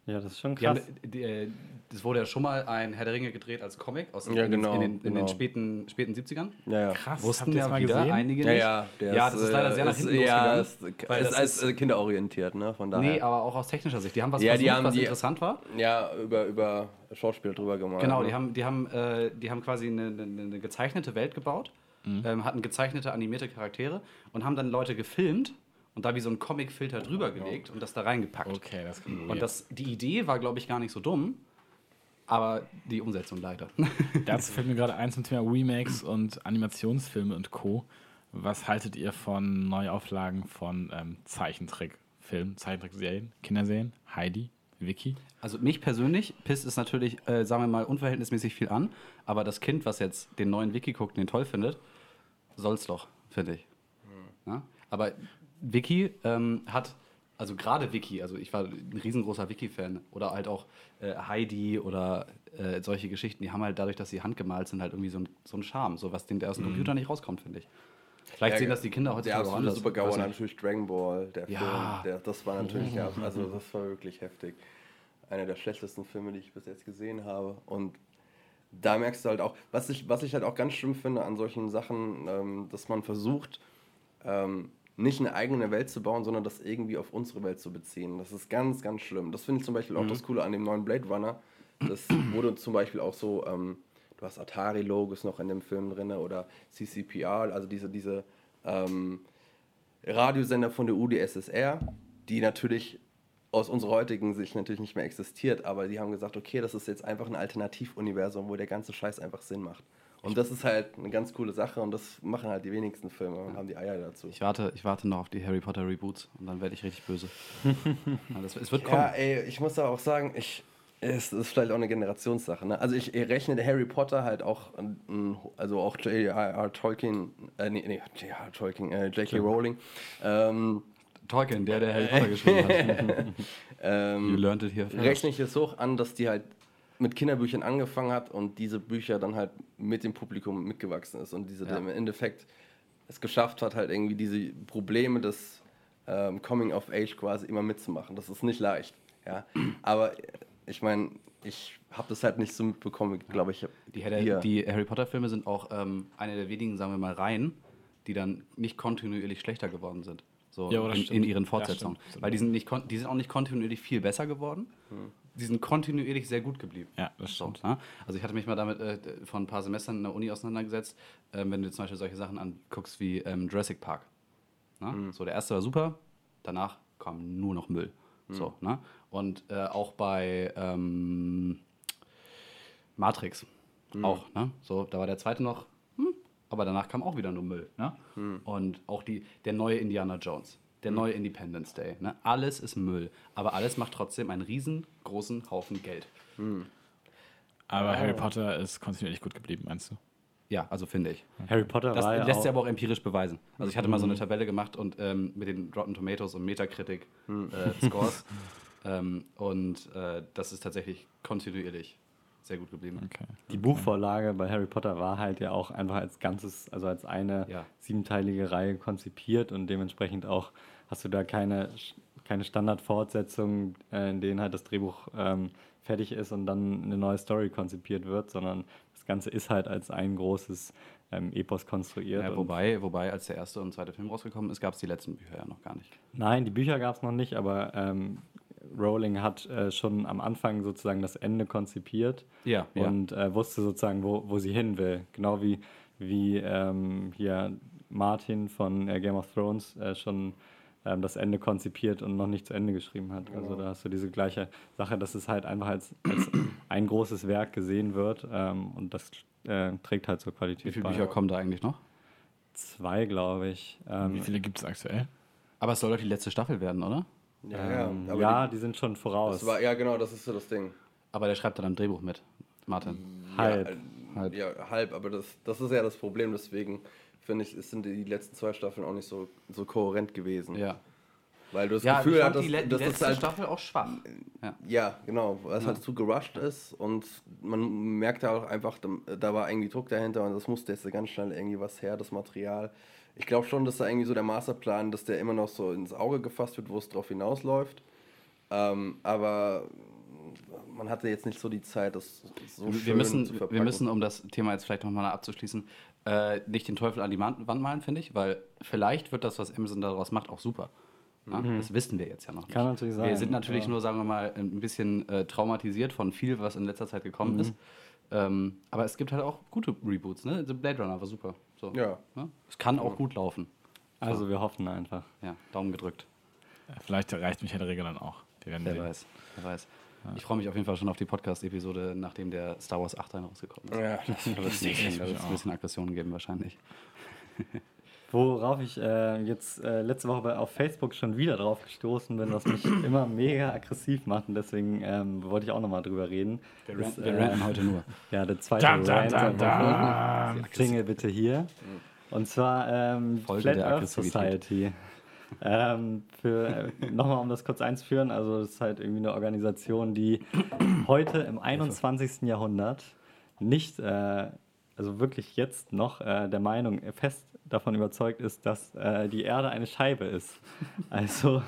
Ja, das ist schon Die haben, krass. die, äh, das wurde ja schon mal ein Herr der Ringe gedreht als Comic aus den, Ja, in, den- genau, in, den, in genau. den späten, späten 70ern. Ja, ja. Krass, Wussten ja das mal wieder gesehen? einige Ja, nicht. ja, ja, das ist leider sehr nach ist, hinten ja, losgegangen. ist, weil ist das als ist- äh, kinderorientiert, ne? Von daher. Nee, aber auch aus technischer Sicht. Die haben was Ja, die versucht, haben was die- interessant war. ja, über, über Schauspiel drüber gemalt. Genau, ne? die haben, die haben, äh, die haben quasi eine, eine, eine gezeichnete Welt gebaut, ähm, hatten gezeichnete animierte Charaktere und haben dann Leute gefilmt und da wie so ein Comic-Filter drüber gelegt und das da reingepackt. Okay, das klingt Und das, die Idee war, glaube ich, gar nicht so dumm, aber die Umsetzung leider. Dazu fällt mir gerade eins zum Thema Remakes und Animationsfilme und Co. Was haltet ihr von Neuauflagen von ähm, Zeichentrickfilmen, Zeichentrickserien, Kinderserien, Heidi, Vicky? Also mich persönlich pisst es natürlich, äh, sagen wir mal, unverhältnismäßig viel an, aber das Kind, was jetzt den neuen Wiki guckt und den toll findet, soll's doch, finde ich. Ja? Aber Wiki ähm, hat, also gerade Wiki, also ich war ein riesengroßer Wiki-Fan oder halt auch äh, Heidi oder äh, solche Geschichten, die haben halt dadurch, dass sie handgemalt sind, halt irgendwie so ein, so ein Charme, so was den, der aus dem Computer nicht rauskommt, finde ich. Vielleicht Ja, sehen das die Kinder Der heutzutage auch anders. War nicht. natürlich Dragon Ball, der Ja. Film. Der, das war natürlich, der, also das war wirklich heftig. Einer der schlechtesten Filme, die ich bis jetzt gesehen habe. Und da merkst du halt auch, was ich, was ich halt auch ganz schlimm finde an solchen Sachen, ähm, dass man versucht, ähm, nicht eine eigene Welt zu bauen, sondern das irgendwie auf unsere Welt zu beziehen. Das ist ganz, ganz schlimm. Das finde ich zum Beispiel auch das Coole an dem neuen Blade Runner. Das wurde zum Beispiel auch so, ähm, du hast Atari-Logos noch in dem Film drin oder CCPR, also diese, diese ähm, Radiosender von der UdSSR, die natürlich aus unserer heutigen Sicht natürlich nicht mehr existiert, aber die haben gesagt, okay, das ist jetzt einfach ein Alternativuniversum, wo der ganze Scheiß einfach Sinn macht. Und das ist halt eine ganz coole Sache und das machen halt die wenigsten Filme und haben die Eier dazu. Ich warte, ich warte noch auf die Harry Potter Reboots und dann werde ich richtig böse. das, es wird kommen. Ja, ey, ich muss aber auch sagen, ich, es ist vielleicht auch eine Generationssache. Ne? Also ich rechne Harry Potter halt auch, an- also auch J.R.R. Tolkien, äh, nee, nee, J.R.R. Tolkien, äh, J.K. Rowling, ähm, Tolkien, der, der Harry Potter geschrieben hat. ähm, You learned it here first. rechne ich es hoch an, dass die halt mit Kinderbüchern angefangen hat und diese Bücher dann halt mit dem Publikum mitgewachsen ist und diese Ja. im Endeffekt es geschafft hat, halt irgendwie diese Probleme des ähm, Coming of Age quasi immer mitzumachen. Das ist nicht leicht, ja. Aber äh, ich meine, ich habe das halt nicht so mitbekommen, glaube ich. Die, Harry- die Harry Potter Filme sind auch ähm, eine der wenigen, sagen wir mal, Reihen, die dann nicht kontinuierlich schlechter geworden sind. So Ja, in, in ihren Fortsetzungen. stimmt. Weil die sind, nicht, die sind auch nicht kontinuierlich viel besser geworden. Die sind kontinuierlich sehr gut geblieben. Ja, das So, stimmt. ne? Also ich hatte mich mal damit äh, vor ein paar Semestern in der Uni auseinandergesetzt, ähm, wenn du zum Beispiel solche Sachen anguckst wie ähm, Jurassic Park. Ne? So, der erste war super, danach kam nur noch Müll. So, ne? Und äh, auch bei ähm, Matrix auch, ne? So, da war der zweite noch, hm, aber danach kam auch wieder nur Müll, ne? Und auch die, der neue Indiana Jones, der neue Independence Day, ne? Alles ist Müll, aber alles macht trotzdem einen riesengroßen Haufen Geld. Aber Harry Potter ist kontinuierlich gut geblieben, meinst du? Ja, also finde ich. Harry Potter Das war ja lässt auch, sich aber auch empirisch beweisen. Also ich hatte mal so eine Tabelle gemacht und ähm, mit den Rotten Tomatoes und Metacritic äh, Scores. ähm, und äh, das ist tatsächlich kontinuierlich sehr gut geblieben. Okay. die Buchvorlage bei Harry Potter war halt ja auch einfach als ganzes, also als eine Ja. siebenteilige Reihe konzipiert und dementsprechend auch hast du da keine, keine Standardfortsetzung, äh, in denen halt das Drehbuch ähm, fertig ist und dann eine neue Story konzipiert wird, sondern das Ganze ist halt als ein großes ähm, Epos konstruiert. Ja, wobei, wobei, als der erste und zweite Film rausgekommen ist, gab es die letzten Bücher ja noch gar nicht. Nein, die Bücher gab es noch nicht, aber ähm, Rowling hat äh, schon am Anfang sozusagen das Ende konzipiert Ja, ja. und äh, wusste sozusagen, wo, wo sie hin will. Genau wie, wie ähm, hier Martin von äh, Game of Thrones äh, schon ähm, das Ende konzipiert und noch nicht zu Ende geschrieben hat. Also da hast du diese gleiche Sache, dass es halt einfach als, als ein großes Werk gesehen wird ähm, und das äh, trägt halt zur Qualität Wie viele bei. Bücher kommen da eigentlich noch? Zwei, glaube ich. Ähm, Wie viele gibt es aktuell? Aber es soll doch die letzte Staffel werden, oder? Ja, ja. ähm, Aber ja, die, die, sind schon voraus. das war, ja, genau, das ist so das Ding. Aber der schreibt dann am Drehbuch mit, Martin. Halb. Ja, äh, Halb. ja, halb, aber das, das ist ja das Problem, deswegen finde ich, es sind die letzten zwei Staffeln auch nicht so, so kohärent gewesen. Ja. Weil du das Ja, Gefühl hattest, die, le die dass das letzte halt Staffel auch schwach. Ja. Ja, genau, weil es Ja. halt zu gerusht ist und man merkt ja auch einfach, da, da war irgendwie Druck dahinter und das musste jetzt ganz schnell irgendwie was her, das Material. Ich glaube schon, dass da irgendwie so der Masterplan, dass der immer noch so ins Auge gefasst wird, wo es drauf hinausläuft. Ähm, aber man hatte jetzt nicht so die Zeit, das so schön wir, müssen, zu wir verpacken. müssen, um das Thema jetzt vielleicht nochmal abzuschließen, äh, nicht den Teufel an die Wand malen, finde ich, weil vielleicht wird das, was Amazon daraus macht, auch super. Ja, Das wissen wir jetzt ja noch nicht. Kann natürlich sein, Wir sind natürlich ja. nur, sagen wir mal, ein bisschen äh, traumatisiert von viel, was in letzter Zeit gekommen ist. Ähm, aber es gibt halt auch gute Reboots, ne? The Blade Runner war super. So, Ja. ne? Es kann auch gut laufen. Also wir hoffen einfach. Ja, Daumen gedrückt. Ja, Vielleicht erreicht mich Herr der Regel dann auch. Wer sehen. weiß, wer weiß. Ich freue mich auf jeden Fall schon auf die Podcast-Episode, nachdem der Star Wars 8 dann rausgekommen ist. Ja, das Da wird es ein bisschen Aggressionen geben wahrscheinlich. Worauf ich äh, jetzt äh, letzte Woche bei, auf Facebook schon wieder drauf gestoßen bin, was mich immer mega aggressiv macht und deswegen ähm, wollte ich auch nochmal drüber reden. Wir, ist, ran, wir äh, heute nur. Ja, der zweite Da, da, Rant da, der da. Woche. Klingel bitte hier. Und zwar ähm, Folge Flat der Earth. Society. ähm, für, äh, nochmal um das kurz einzuführen, also das ist halt irgendwie eine Organisation, die heute im 21. Jahrhundert nicht, äh, also wirklich jetzt noch äh, der Meinung, äh, fest davon überzeugt ist, dass äh, die Erde eine Scheibe ist. Also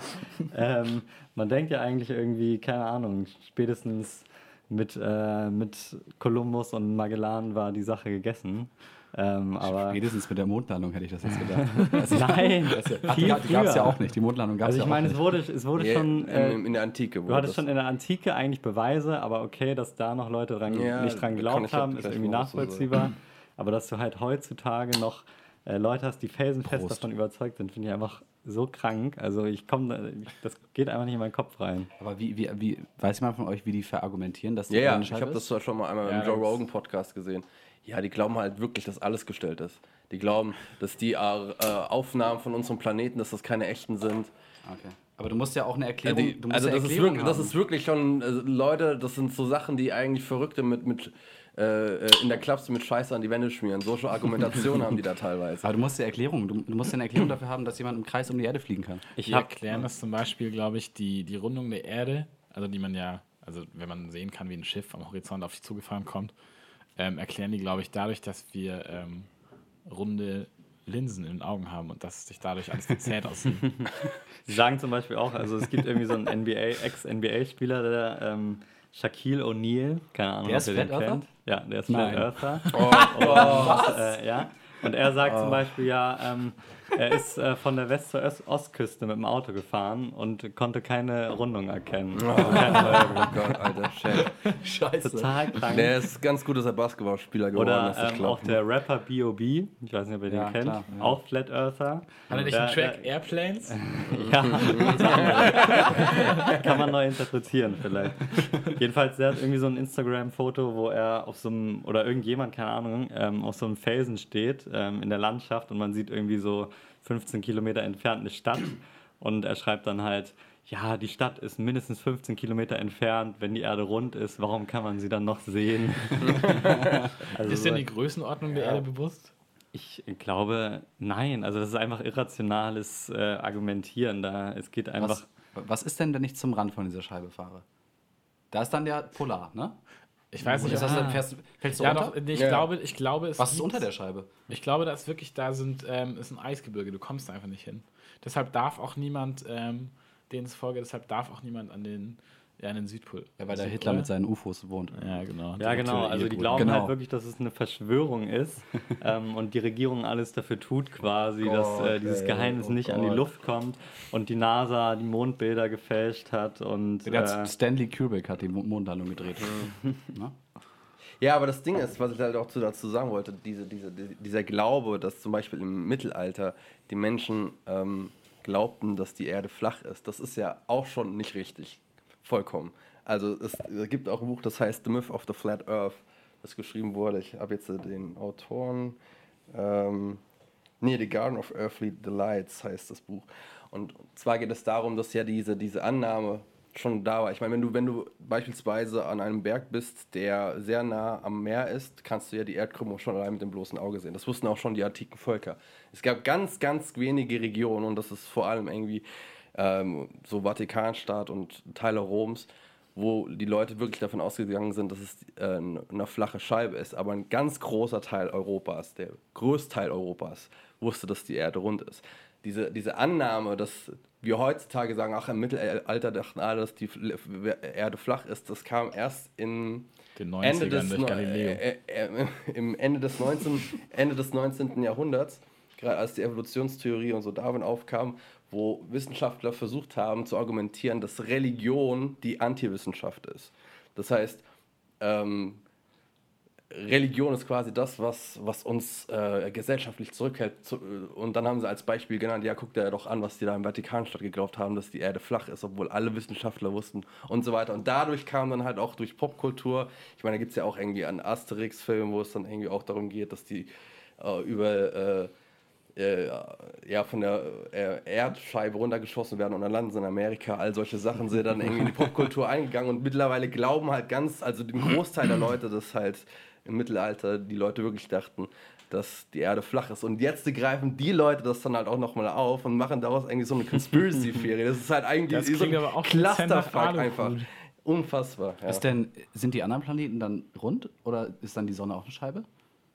ähm, man denkt ja eigentlich irgendwie, keine Ahnung, spätestens mit, äh, mit Kolumbus und Magellan war die Sache gegessen. Ähm, aber Spätestens mit der Mondlandung hätte ich das jetzt gedacht. nein, Ach, die viel gab es ja auch nicht. Die Mondlandung gab es Also ja ich auch meine, es nicht. wurde, es wurde Ja, schon. Äh, in, in der Antike. du wurde hattest das- schon in der Antike eigentlich Beweise, aber okay, dass da noch Leute dran, Ja, nicht dran geglaubt ich ja haben, ist irgendwie nachvollziehbar. Aber dass du halt heutzutage noch äh, Leute hast, die felsenfest Prost. davon überzeugt sind, finde ich einfach so krank. Also ich komme, das geht einfach nicht in meinen Kopf rein. Aber wie, wie, wie, weiß jemand von euch, wie die verargumentieren, dass die Ja, ja, ich habe das ist? zwar schon mal einmal Ja, im Joe Rogan Podcast gesehen. Ja, die glauben halt wirklich, dass alles gestellt ist. Die glauben, dass die äh, äh, Aufnahmen von unserem Planeten, dass das keine echten sind. Okay. Aber du musst ja auch eine Ja, Erklärung, die, du musst also eine das ist, Erklärung wirklich, das ist wirklich schon, äh, Leute, das sind so Sachen, die eigentlich Verrückte mit, mit äh, äh, in der Klapse mit Scheiße an die Wände schmieren. So schon Argumentation haben die da teilweise. Aber du musst ja Erklärung, du, du musst ja eine Erklärung dafür haben, dass jemand im Kreis um die Erde fliegen kann. Ich erklären das zum Beispiel, glaube ich, die, die Rundung der Erde, also die man ja, also wenn man sehen kann, wie ein Schiff am Horizont auf dich zugefahren kommt, ähm, erklären die, glaube ich, dadurch, dass wir ähm, runde Linsen in den Augen haben und dass sich dadurch alles verzerrt aussieht. Sie sagen zum Beispiel auch, also es gibt irgendwie so einen NBA, Ex-NBA-Spieler, der ähm, Shaquille O'Neal, keine Ahnung, Der ist ob ihr den Flat Earther? kennt. Ja, der ist. Flat Earther. Oh, Und, äh, ja. Und er sagt zum Beispiel ja, ähm, er ist äh, von der West- zur Öst Ostküste mit dem Auto gefahren und konnte keine Rundung erkennen. Oh, oh Gott, alter Chef. Scheiße. Total krank. Der ist ganz gut, dass er Basketballspieler geworden Oder ist. ich ähm, auch der Rapper B.O.B., ich weiß nicht, ob ihr den Ja, kennt, klar, ja. auch Flat Earther. Hat er nicht einen Track Airplanes? Ja, kann man neu interpretieren vielleicht. Jedenfalls, der hat irgendwie so ein Instagram-Foto, wo er auf so einem, oder irgendjemand, keine Ahnung, ähm, auf so einem Felsen steht ähm, in der Landschaft und man sieht irgendwie so 15 Kilometer entfernt eine Stadt und er schreibt dann halt, ja, die Stadt ist mindestens 15 Kilometer entfernt, wenn die Erde rund ist, warum kann man sie dann noch sehen? also Ist denn die Größenordnung der Erde bewusst? ich glaube, nein. Also das ist einfach irrationales äh, Argumentieren. Da es geht einfach. Was, was ist denn, wenn ich zum Rand von dieser Scheibe fahre? Da ist dann der Polar, ne? Ich weiß nicht, Ist das dann fährst, fällst du ja, runter? doch, ich, Ja. glaube, ich glaube, es Was ist unter der Scheibe? Ich glaube, dass wirklich da sind, ähm, ist ein Eisgebirge, du kommst da einfach nicht hin. Deshalb darf auch niemand, ähm, denen es vorgeht, deshalb darf auch niemand an den, ja, an den Südpol. Ja, weil der. Hitler mit seinen UFOs wohnt. Ja, genau. ja, genau. Also die glauben Genau. halt wirklich, dass es eine Verschwörung ist ähm, und die Regierung alles dafür tut, quasi, dass äh, dieses ey, Geheimnis oh nicht an die Gott. Luft kommt und die NASA die Mondbilder gefälscht hat und Der äh, hat Stanley Kubrick hat die Mo- Mondlandung gedreht. Ne? Ja, aber das Ding ist, was ich halt auch zu, dazu sagen wollte, diese, diese, die- dieser Glaube, dass zum Beispiel im Mittelalter die Menschen ähm, glaubten, dass die Erde flach ist, das ist ja auch schon nicht richtig. Vollkommen. Also es, gibt auch ein Buch, das heißt The Myth of the Flat Earth, das geschrieben wurde. Ich habe jetzt den Autoren. Ähm, nee, The Garden of Earthly Delights heißt das Buch. Und zwar geht es darum, dass ja diese, diese Annahme schon da war. Ich meine, wenn du, wenn du beispielsweise an einem Berg bist, der sehr nah am Meer ist, kannst du ja die Erdkrümmung schon allein mit dem bloßen Auge sehen. Das wussten auch schon die antiken Völker. Es gab ganz, ganz wenige Regionen und das ist vor allem irgendwie ähm, so Vatikanstaat und Teile Roms, wo die Leute wirklich davon ausgegangen sind, dass es äh, eine flache Scheibe ist. Aber ein ganz großer Teil Europas, der Großteil Europas, wusste, dass die Erde rund ist. Diese, diese Annahme, dass wir heutzutage sagen, ach, im Mittelalter dachten alle, dass die Erde flach ist, das kam erst in Den 90ern Ende des, Galileo. Äh, äh, im Ende des, 19, Ende des 19. Jahrhunderts, gerade als die Evolutionstheorie und so Darwin aufkam, wo Wissenschaftler versucht haben zu argumentieren, dass Religion die Antiwissenschaft ist. Das heißt, ähm, Religion ist quasi das, was, was uns äh, gesellschaftlich zurückhält. Zu, und dann haben sie als Beispiel genannt, ja, guck dir doch an, was die da im Vatikanstadt geglaubt haben, dass die Erde flach ist, obwohl alle Wissenschaftler wussten und so weiter. Und dadurch kam dann halt auch durch Popkultur, ich meine, da gibt es ja auch irgendwie einen Asterix-Film, wo es dann irgendwie auch darum geht, dass die äh, über... Äh, äh, ja, von der äh, Erdscheibe runtergeschossen werden und dann landen sie in Amerika. All solche Sachen sind dann irgendwie in die Popkultur eingegangen und mittlerweile glauben halt ganz, also den Großteil der Leute, dass halt im Mittelalter die Leute wirklich dachten, dass die Erde flach ist. Und jetzt greifen die Leute das dann halt auch nochmal auf und machen daraus irgendwie so eine Conspiracy-Theorie. Das ist halt eigentlich Das so ein aber auch Clusterfuck einfach. Unfassbar. Ja. Ist denn, sind die anderen Planeten dann rund oder ist dann die Sonne auch eine Scheibe?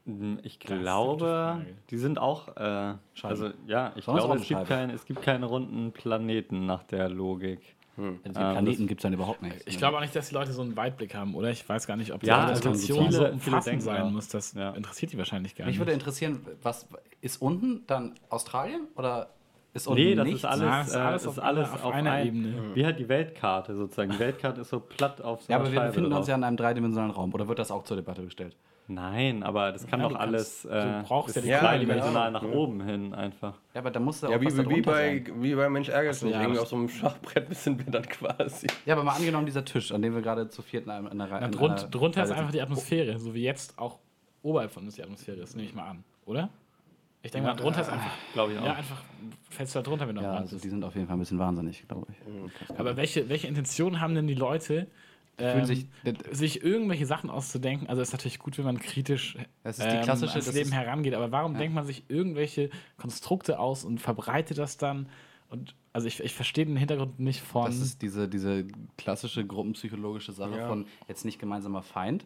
Hm, Ich glaube, die sind auch. Äh, also ja, ich auch glaube, es gibt, kein, es gibt keine runden Planeten nach der Logik. Also die Ähm, Planeten gibt es dann überhaupt nicht. Ich glaube auch nicht, dass die Leute so einen Weitblick haben, oder? Ich weiß gar nicht, ob die Ja, Argumentation sein. so Viele- viele umfassend denken sein auch. muss. Das Ja. interessiert die wahrscheinlich gar Mich nicht. würde interessieren, was ist unten dann Australien oder ist unten Nee, das nichts? ist alles, Ja, das ist äh, alles ist auf alles einer- auf auf, einer ein- Ebene. Wie halt die Weltkarte sozusagen. Die Weltkarte ist so platt auf so Ja, aber wir befinden uns ja in einem dreidimensionalen Raum. Oder wird das auch zur Debatte gestellt? Nein, aber das kann Ja, doch du alles. kannst- du Äh, brauchst ja die ja. nach oben hin einfach. Ja, aber da muss ja auch Ja, wie, was wie, bei, sein. wie bei Mensch ärgert so, ja, Irgendwie auf so einem Schachbrett sind wir dann quasi. Ja, aber mal angenommen, dieser Tisch, an dem wir gerade zu viert in einer, in einer Na, in drun einer drunter ist Reihe einfach die Atmosphäre, so wie jetzt auch oberhalb von uns die Atmosphäre ist, nehme ich mal an, oder? Ich denke mal, drunter ist einfach, Glaube ich auch. ja, einfach fällst du da drunter, wenn du Ja, also die sind auf jeden Fall ein bisschen wahnsinnig, glaube ich. Aber welche, welche Intentionen haben denn die Leute, ähm, sich- sich, irgendwelche Sachen auszudenken? Also es ist natürlich gut, wenn man kritisch Das ist die klassische- ans das Leben herangeht, aber warum denkt man sich irgendwelche Konstrukte aus und verbreitet das dann? Und also ich, ich verstehe den Hintergrund nicht von. Das ist diese, diese klassische gruppenpsychologische Sache Ja. von jetzt nicht gemeinsamer Feind.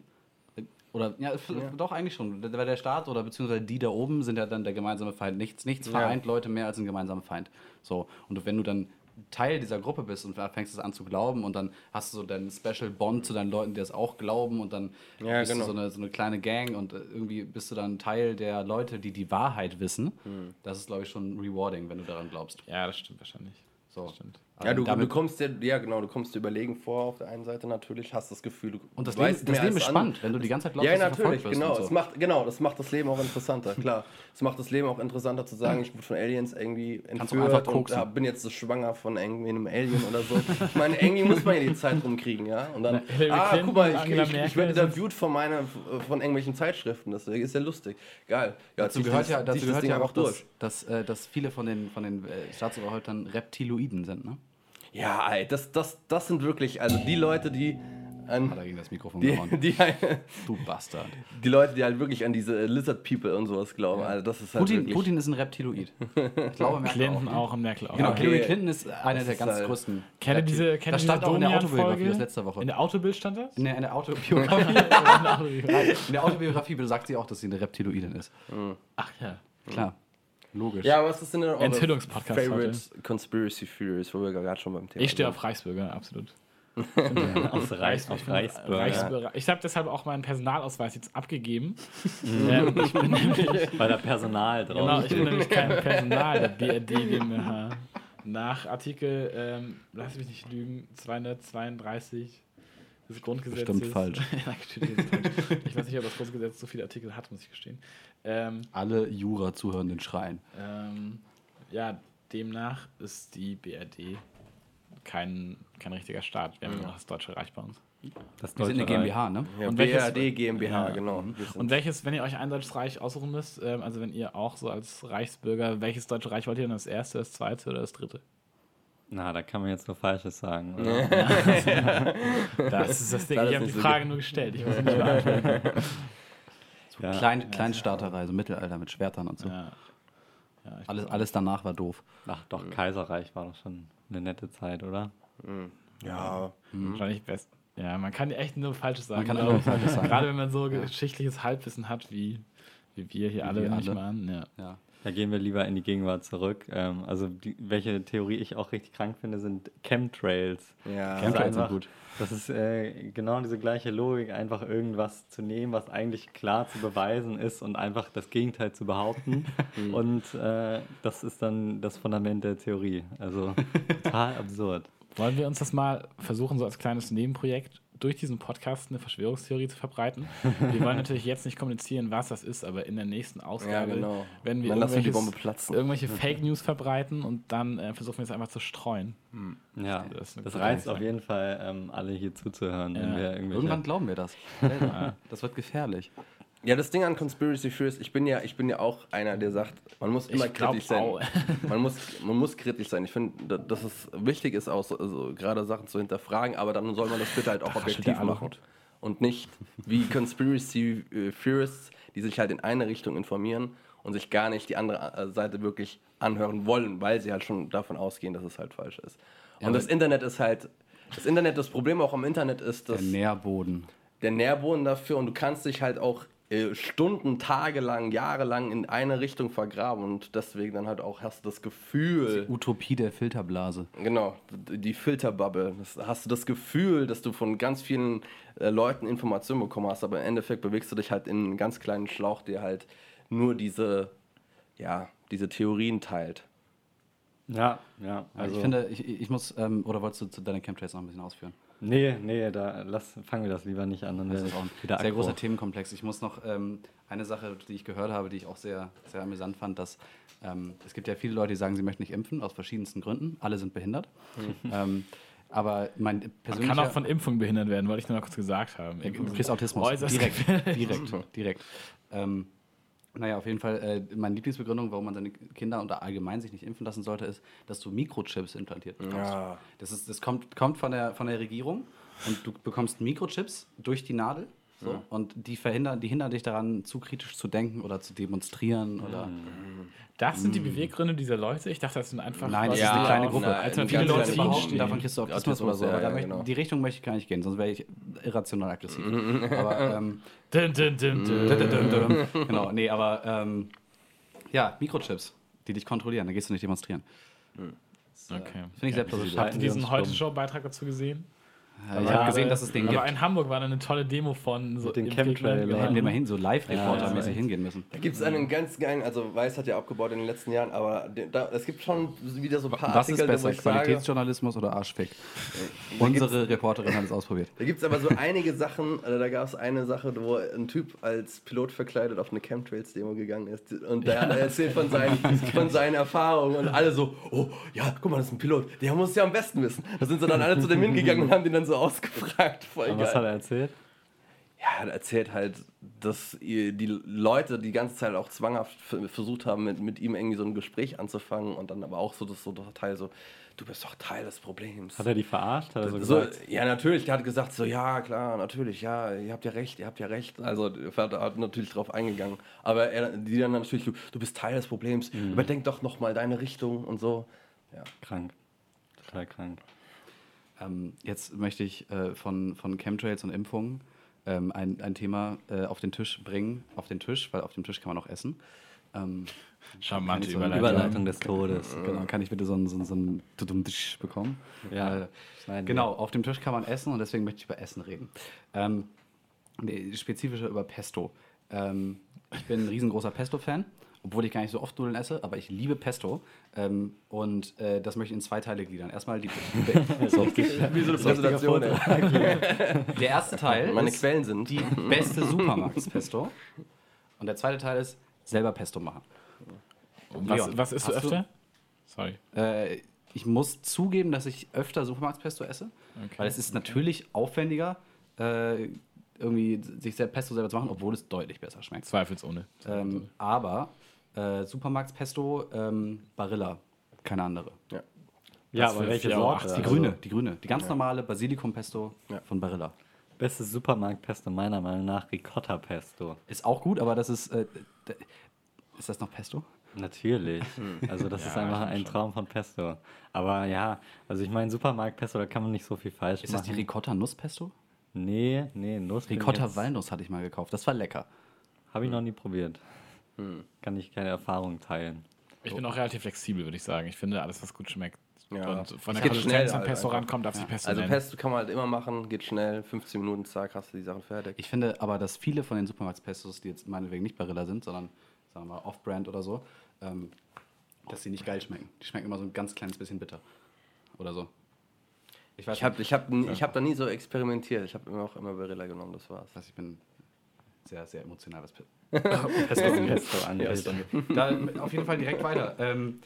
Oder ja, f- doch eigentlich schon. Weil der Staat oder beziehungsweise die da oben sind ja dann der gemeinsame Feind. Nichts, nichts Ja. vereint Leute mehr als ein gemeinsamer Feind. So. Und wenn du dann Teil dieser Gruppe bist und fängst es an zu glauben und dann hast du so deinen Special Bond zu deinen Leuten, die das auch glauben und dann Ja, bist genau. du so eine, so eine kleine Gang und äh, irgendwie bist du dann Teil der Leute, die die Wahrheit wissen. Hm. Das ist, glaube ich, schon rewarding, wenn du daran glaubst. Ja, das stimmt wahrscheinlich. So. Das stimmt. Ja, du, du damit, kommst dir, ja genau, du kommst dir überlegen vor auf der einen Seite natürlich, hast das Gefühl, du und das weißt Leben, das mehr Leben ist an- spannend, wenn du die ganze Zeit glaubst, Ja, dass du natürlich, wirst genau. und Es so. macht, genau, das macht das Leben auch interessanter, klar. Es macht das Leben auch interessanter zu sagen, ich wurde von Aliens irgendwie du entführt und ja, bin jetzt so schwanger von irgendwie einem Alien oder so. Ich meine, irgendwie muss man ja die Zeit rumkriegen, ja. Und dann, Hillary ah, Clinton, guck mal, ich, ich, ich Merkel werde interviewt von, meiner, von irgendwelchen Zeitschriften, das ist ja lustig. Geil. Ja, Dazu gehört das- ja, dazu das gehört ja auch, dass, dass, äh, dass viele von den, von den äh, Staatsoberhäuptern Reptiloiden sind, ne? Ja, ey, das, das, das sind wirklich, also die Leute, die an. Hat er gegen das Mikrofon Die, gehauen. die, Du Bastard. die Leute, die halt wirklich an diese Lizard People und sowas glauben, also das ist halt Putin, wirklich, Putin ist ein Reptiloid. Ich glaube, Merkel Clinton auch. auch und Merkel auch. Genau, Okay. Hillary Clinton ist einer der ganz halt- größten. Kennt ihr diese, kennt das stand auch in der? Autobiografie aus letzter Woche. In der Autobild stand das? In der, in der Autobiografie. Autobiografie. in der Autobiografie sagt sie auch, dass sie eine Reptiloidin ist. Ach ja. Klar. Logisch. Ja, was ist denn eure Enthüllungspodcast Favorite Conspiracy Theories, wo wir gerade schon beim Thema Ich stehe auf Reichsbürger, absolut. Aus Reis, auf Reisbürger. Reichsbürger. Ich habe deshalb auch meinen Personalausweis jetzt abgegeben. Mhm. ähm, ich bin nämlich, Weil da Personal drauf genau, ich bin nämlich kein Personal der BRD GmbH. Nach Artikel, ähm, lass mich nicht lügen, 232 des Grundgesetzes. Bestimmt falsch. Ich weiß nicht, ob das Grundgesetz so viele Artikel hat, muss ich gestehen. Ähm, Alle Jura-Zuhörenden schreien. ähm, ja, demnach ist die BRD kein, kein richtiger Staat. Wir haben nur noch das Deutsche Reich bei uns. Das Wir sind eine. GmbH, ne? Ja, Und welches- BRD GmbH, Ja. genau. Sind- Und welches, wenn ihr euch ein deutsches Reich aussuchen müsst, ähm, also wenn ihr auch so als Reichsbürger, welches deutsche Reich wollt ihr denn? Das erste, das zweite oder das dritte? Na, da kann man jetzt nur Falsches sagen. Oder? Das ist das Ding. Das Ich habe die nicht so Frage nur gestellt. Ich muss nicht beantworten. Ja. Klein, Kleinstaaterei, so Mittelalter mit Schwertern und so. Ja. Ja, Alles, alles danach war doof. Ach doch, Kaiserreich war doch schon eine nette Zeit, oder? ja, wahrscheinlich best. Ja, man kann echt nur Falsches sagen. Man kann nur. Falsches sagen. Gerade wenn man so geschichtliches Halbwissen hat, wie, wie wir hier alle, wir alle. an. Ja. Ja. Da gehen wir lieber in die Gegenwart zurück. Ähm, also die, welche Theorie ich auch richtig krank finde, sind Chemtrails. ja. Also Chemtrails sind gut. Das ist äh, genau diese gleiche Logik, einfach irgendwas zu nehmen, was eigentlich klar zu beweisen ist und einfach das Gegenteil zu behaupten. und äh, das ist dann das Fundament der Theorie. Also total absurd. Wollen wir uns das mal versuchen, so als kleines Nebenprojekt durch diesen Podcast eine Verschwörungstheorie zu verbreiten? Wir wollen natürlich jetzt nicht kommunizieren, was das ist, aber in der nächsten Ausgabe, Ja, genau. wenn wir Dann lassen wir die irgendwelches- Bombe platzen. irgendwelche Fake News verbreiten und dann äh, versuchen wir es einfach zu streuen. Ja, Das das reizt auf jeden Fall, ähm, alle hier zuzuhören, wenn Ja. wir irgendwelche Irgendwann glauben wir das. Das wird gefährlich. Ja, das Ding an Conspiracy Theories, ich bin ja, ich bin ja auch einer, der sagt, man muss immer kritisch sein. Man muss, man muss kritisch sein. Ich finde, da- dass es wichtig ist, auch so, also gerade Sachen zu hinterfragen, aber dann soll man das bitte halt auch raschelt objektiv machen. Und nicht wie Conspiracy äh, Theorists, die sich halt in eine Richtung informieren und sich gar nicht die andere äh, Seite wirklich anhören wollen, weil sie halt schon davon ausgehen, dass es halt falsch ist. Und aber- das Internet ist halt, das Internet, das Problem auch am Internet ist, dass Der Nährboden. der Nährboden dafür und du kannst dich halt auch Stunden, Tage lang, Jahre lang in eine Richtung vergraben und deswegen dann halt auch hast du das Gefühl, Utopie der Filterblase. genau, die Filterbubble, das, hast du das Gefühl, dass du von ganz vielen äh, Leuten Informationen bekommen hast, aber im Endeffekt bewegst du dich halt in einen ganz kleinen Schlauch, der halt nur diese, ja, diese Theorien teilt. Ja, ja. Also Also, ich finde, ich, ich muss, ähm, oder wolltest du zu deiner Chemtrails noch ein bisschen ausführen? Nee, nee, da lass, fangen wir das lieber nicht an. Dann Das ist auch ein sehr aggro. großer Themenkomplex. Ich muss noch ähm, eine Sache, die ich gehört habe, die ich auch sehr, sehr amüsant fand, dass ähm, es gibt ja viele Leute, die sagen, sie möchten nicht impfen, aus verschiedensten Gründen. Alle sind behindert. ähm, aber mein Man persönlicher... kann auch von Impfung behindert werden, wollte ich nur mal kurz gesagt haben. Du kriegst Autismus. Äußerst direkt, direkt, direkt. Naja, auf jeden Fall, äh, meine Lieblingsbegründung, warum man seine Kinder und allgemein sich nicht impfen lassen sollte, ist, dass du Mikrochips implantiert bekommst. Ja. Das, ist, das kommt, kommt von, der, von der Regierung und du bekommst Mikrochips durch die Nadel. So, Und die verhindern, die hindern dich daran, zu kritisch zu denken oder zu demonstrieren oder. Das sind die Beweggründe dieser Leute? Ich dachte, das sind einfach Nein, das Leute, ist eine die kleine Gruppe. nein, Alternative ganz Leute kleine behaupten, Gruppe. davon kriegst du Autismus oder so. ja, Aber da ja, möchte, genau. die Richtung möchte ich gar nicht gehen, sonst wäre ich irrational aggressiv. aber ähm, Dun, dun, genau, nee, aber ähm, ja, Mikrochips, die dich kontrollieren, da gehst du nicht demonstrieren. Okay. Finde ich sehr Ja, plausibel. diese Habt ihr diesen Heute-Show-Beitrag dazu gesehen? Ja, ich habe gesehen, dass es den aber gibt. in Hamburg war da eine tolle Demo von so den Chemtrail-. Wir hätten den mal hin, so Live-Reporter-mäßig Ja, hingehen müssen. Da gibt es einen ganz geilen, also Weiß hat ja abgebaut in den letzten Jahren, aber da, es gibt schon wieder so ein paar Was ist Artikel, wo besser, sage, Qualitätsjournalismus oder Arschfick? da Unsere Reporterin hat es ausprobiert. Da gibt es aber so einige Sachen, also da gab es eine Sache, wo ein Typ als Pilot verkleidet auf eine Chemtrails-Demo gegangen ist und der hat erzählt von seinen, von seinen Erfahrungen und alle so, oh ja, guck mal, das ist ein Pilot, der muss es ja am besten wissen. Da sind sie dann alle zu dem hingegangen und haben den dann so ausgefragt. Voll Und was hat geil. er erzählt? Ja, er erzählt halt, dass die Leute die ganze Zeit auch zwanghaft versucht haben, mit, mit ihm irgendwie so ein Gespräch anzufangen und dann aber auch so das so der Teil so, du bist doch Teil des Problems. Hat er die verarscht? Hat er so So, gesagt? ja, natürlich. Der hat gesagt, so, ja, klar, natürlich, ja, ihr habt ja recht, ihr habt ja recht. Also, der Vater hat natürlich drauf eingegangen. Aber er, die dann natürlich, du, du bist Teil des Problems, überdenk doch nochmal deine Richtung und so. Ja. Krank. Total krank. Ähm, jetzt möchte ich äh, von, von Chemtrails und Impfungen ähm, ein, ein Thema äh, auf den Tisch bringen. Auf den Tisch, weil auf dem Tisch kann man auch essen. Ähm, Charmante so Überleitung. Überleitung des Todes. genau, kann ich bitte so ein, so ein, so ein Tudum-Tisch bekommen? Ja, Äh, genau, auf dem Tisch kann man essen und deswegen möchte ich über Essen reden. Ähm, spezifischer über Pesto. Ähm, ich bin ein riesengroßer Pesto-Fan, obwohl ich gar nicht so oft Nudeln esse, aber ich liebe Pesto. Ähm, und äh, das möchte ich in zwei Teile gliedern. Erstmal die, so, Wie so eine Präsentation, der erste Teil Meine ist Quellen sind. die beste Supermarktspesto. Und der zweite Teil ist selber Pesto machen. Und was, Leon, was isst du hast du- öfter? Sorry. Äh, ich muss zugeben, dass ich öfter Supermarktspesto esse, Okay. weil es ist natürlich aufwendiger, äh, irgendwie sich selbst Pesto selber zu machen, obwohl es deutlich besser schmeckt. Zweifelsohne. Ähm, aber äh, Supermarktspesto, ähm, Barilla, keine andere. Ja. Ja, aber welche 4,80 Sorte? Die Also, grüne, die grüne, die ganz normale Basilikum-Pesto Ja. von Barilla. Bestes Supermarktpesto meiner Meinung nach Ricotta-Pesto. Ist auch gut, aber das ist. Äh, ist das noch Pesto? Natürlich. Also das Ja, ist einfach ein schon. Traum von Pesto. Aber ja, also ich meine Supermarktpesto, da kann man nicht so viel falsch Ist das machen. die Ricotta-Nuss-Pesto? Nee, nee, Nuss. jetzt- Ricotta-Walnuss hatte ich mal gekauft. Das war lecker. Habe ich noch nie probiert. Kann ich keine Erfahrung teilen. Ich bin auch relativ flexibel, würde ich sagen. Ich finde, alles, was gut schmeckt Ja. und von Es der Konsistenz schnell am halt Pesto einfach. rankommt, darf sich Pesto Also nennen. Pesto kann man halt immer machen, geht schnell, 15 Minuten, zack, hast du die Sachen fertig. Ich finde aber, dass viele von den Supermarktspestos, die jetzt meinetwegen nicht Barilla sind, sondern sagen wir mal Off-Brand oder so, ähm, dass sie nicht geil schmecken. Die schmecken immer so ein ganz kleines bisschen bitter. Oder so. Ich weiß Ich habe ich hab, ich hab da nie so experimentiert. Ich habe immer auch immer Barilla genommen, das war's. nicht, ich bin sehr, sehr emotional, was Pesto, Pesto Ja, angeht. ist danke. Da auf jeden Fall direkt weiter. Ähm,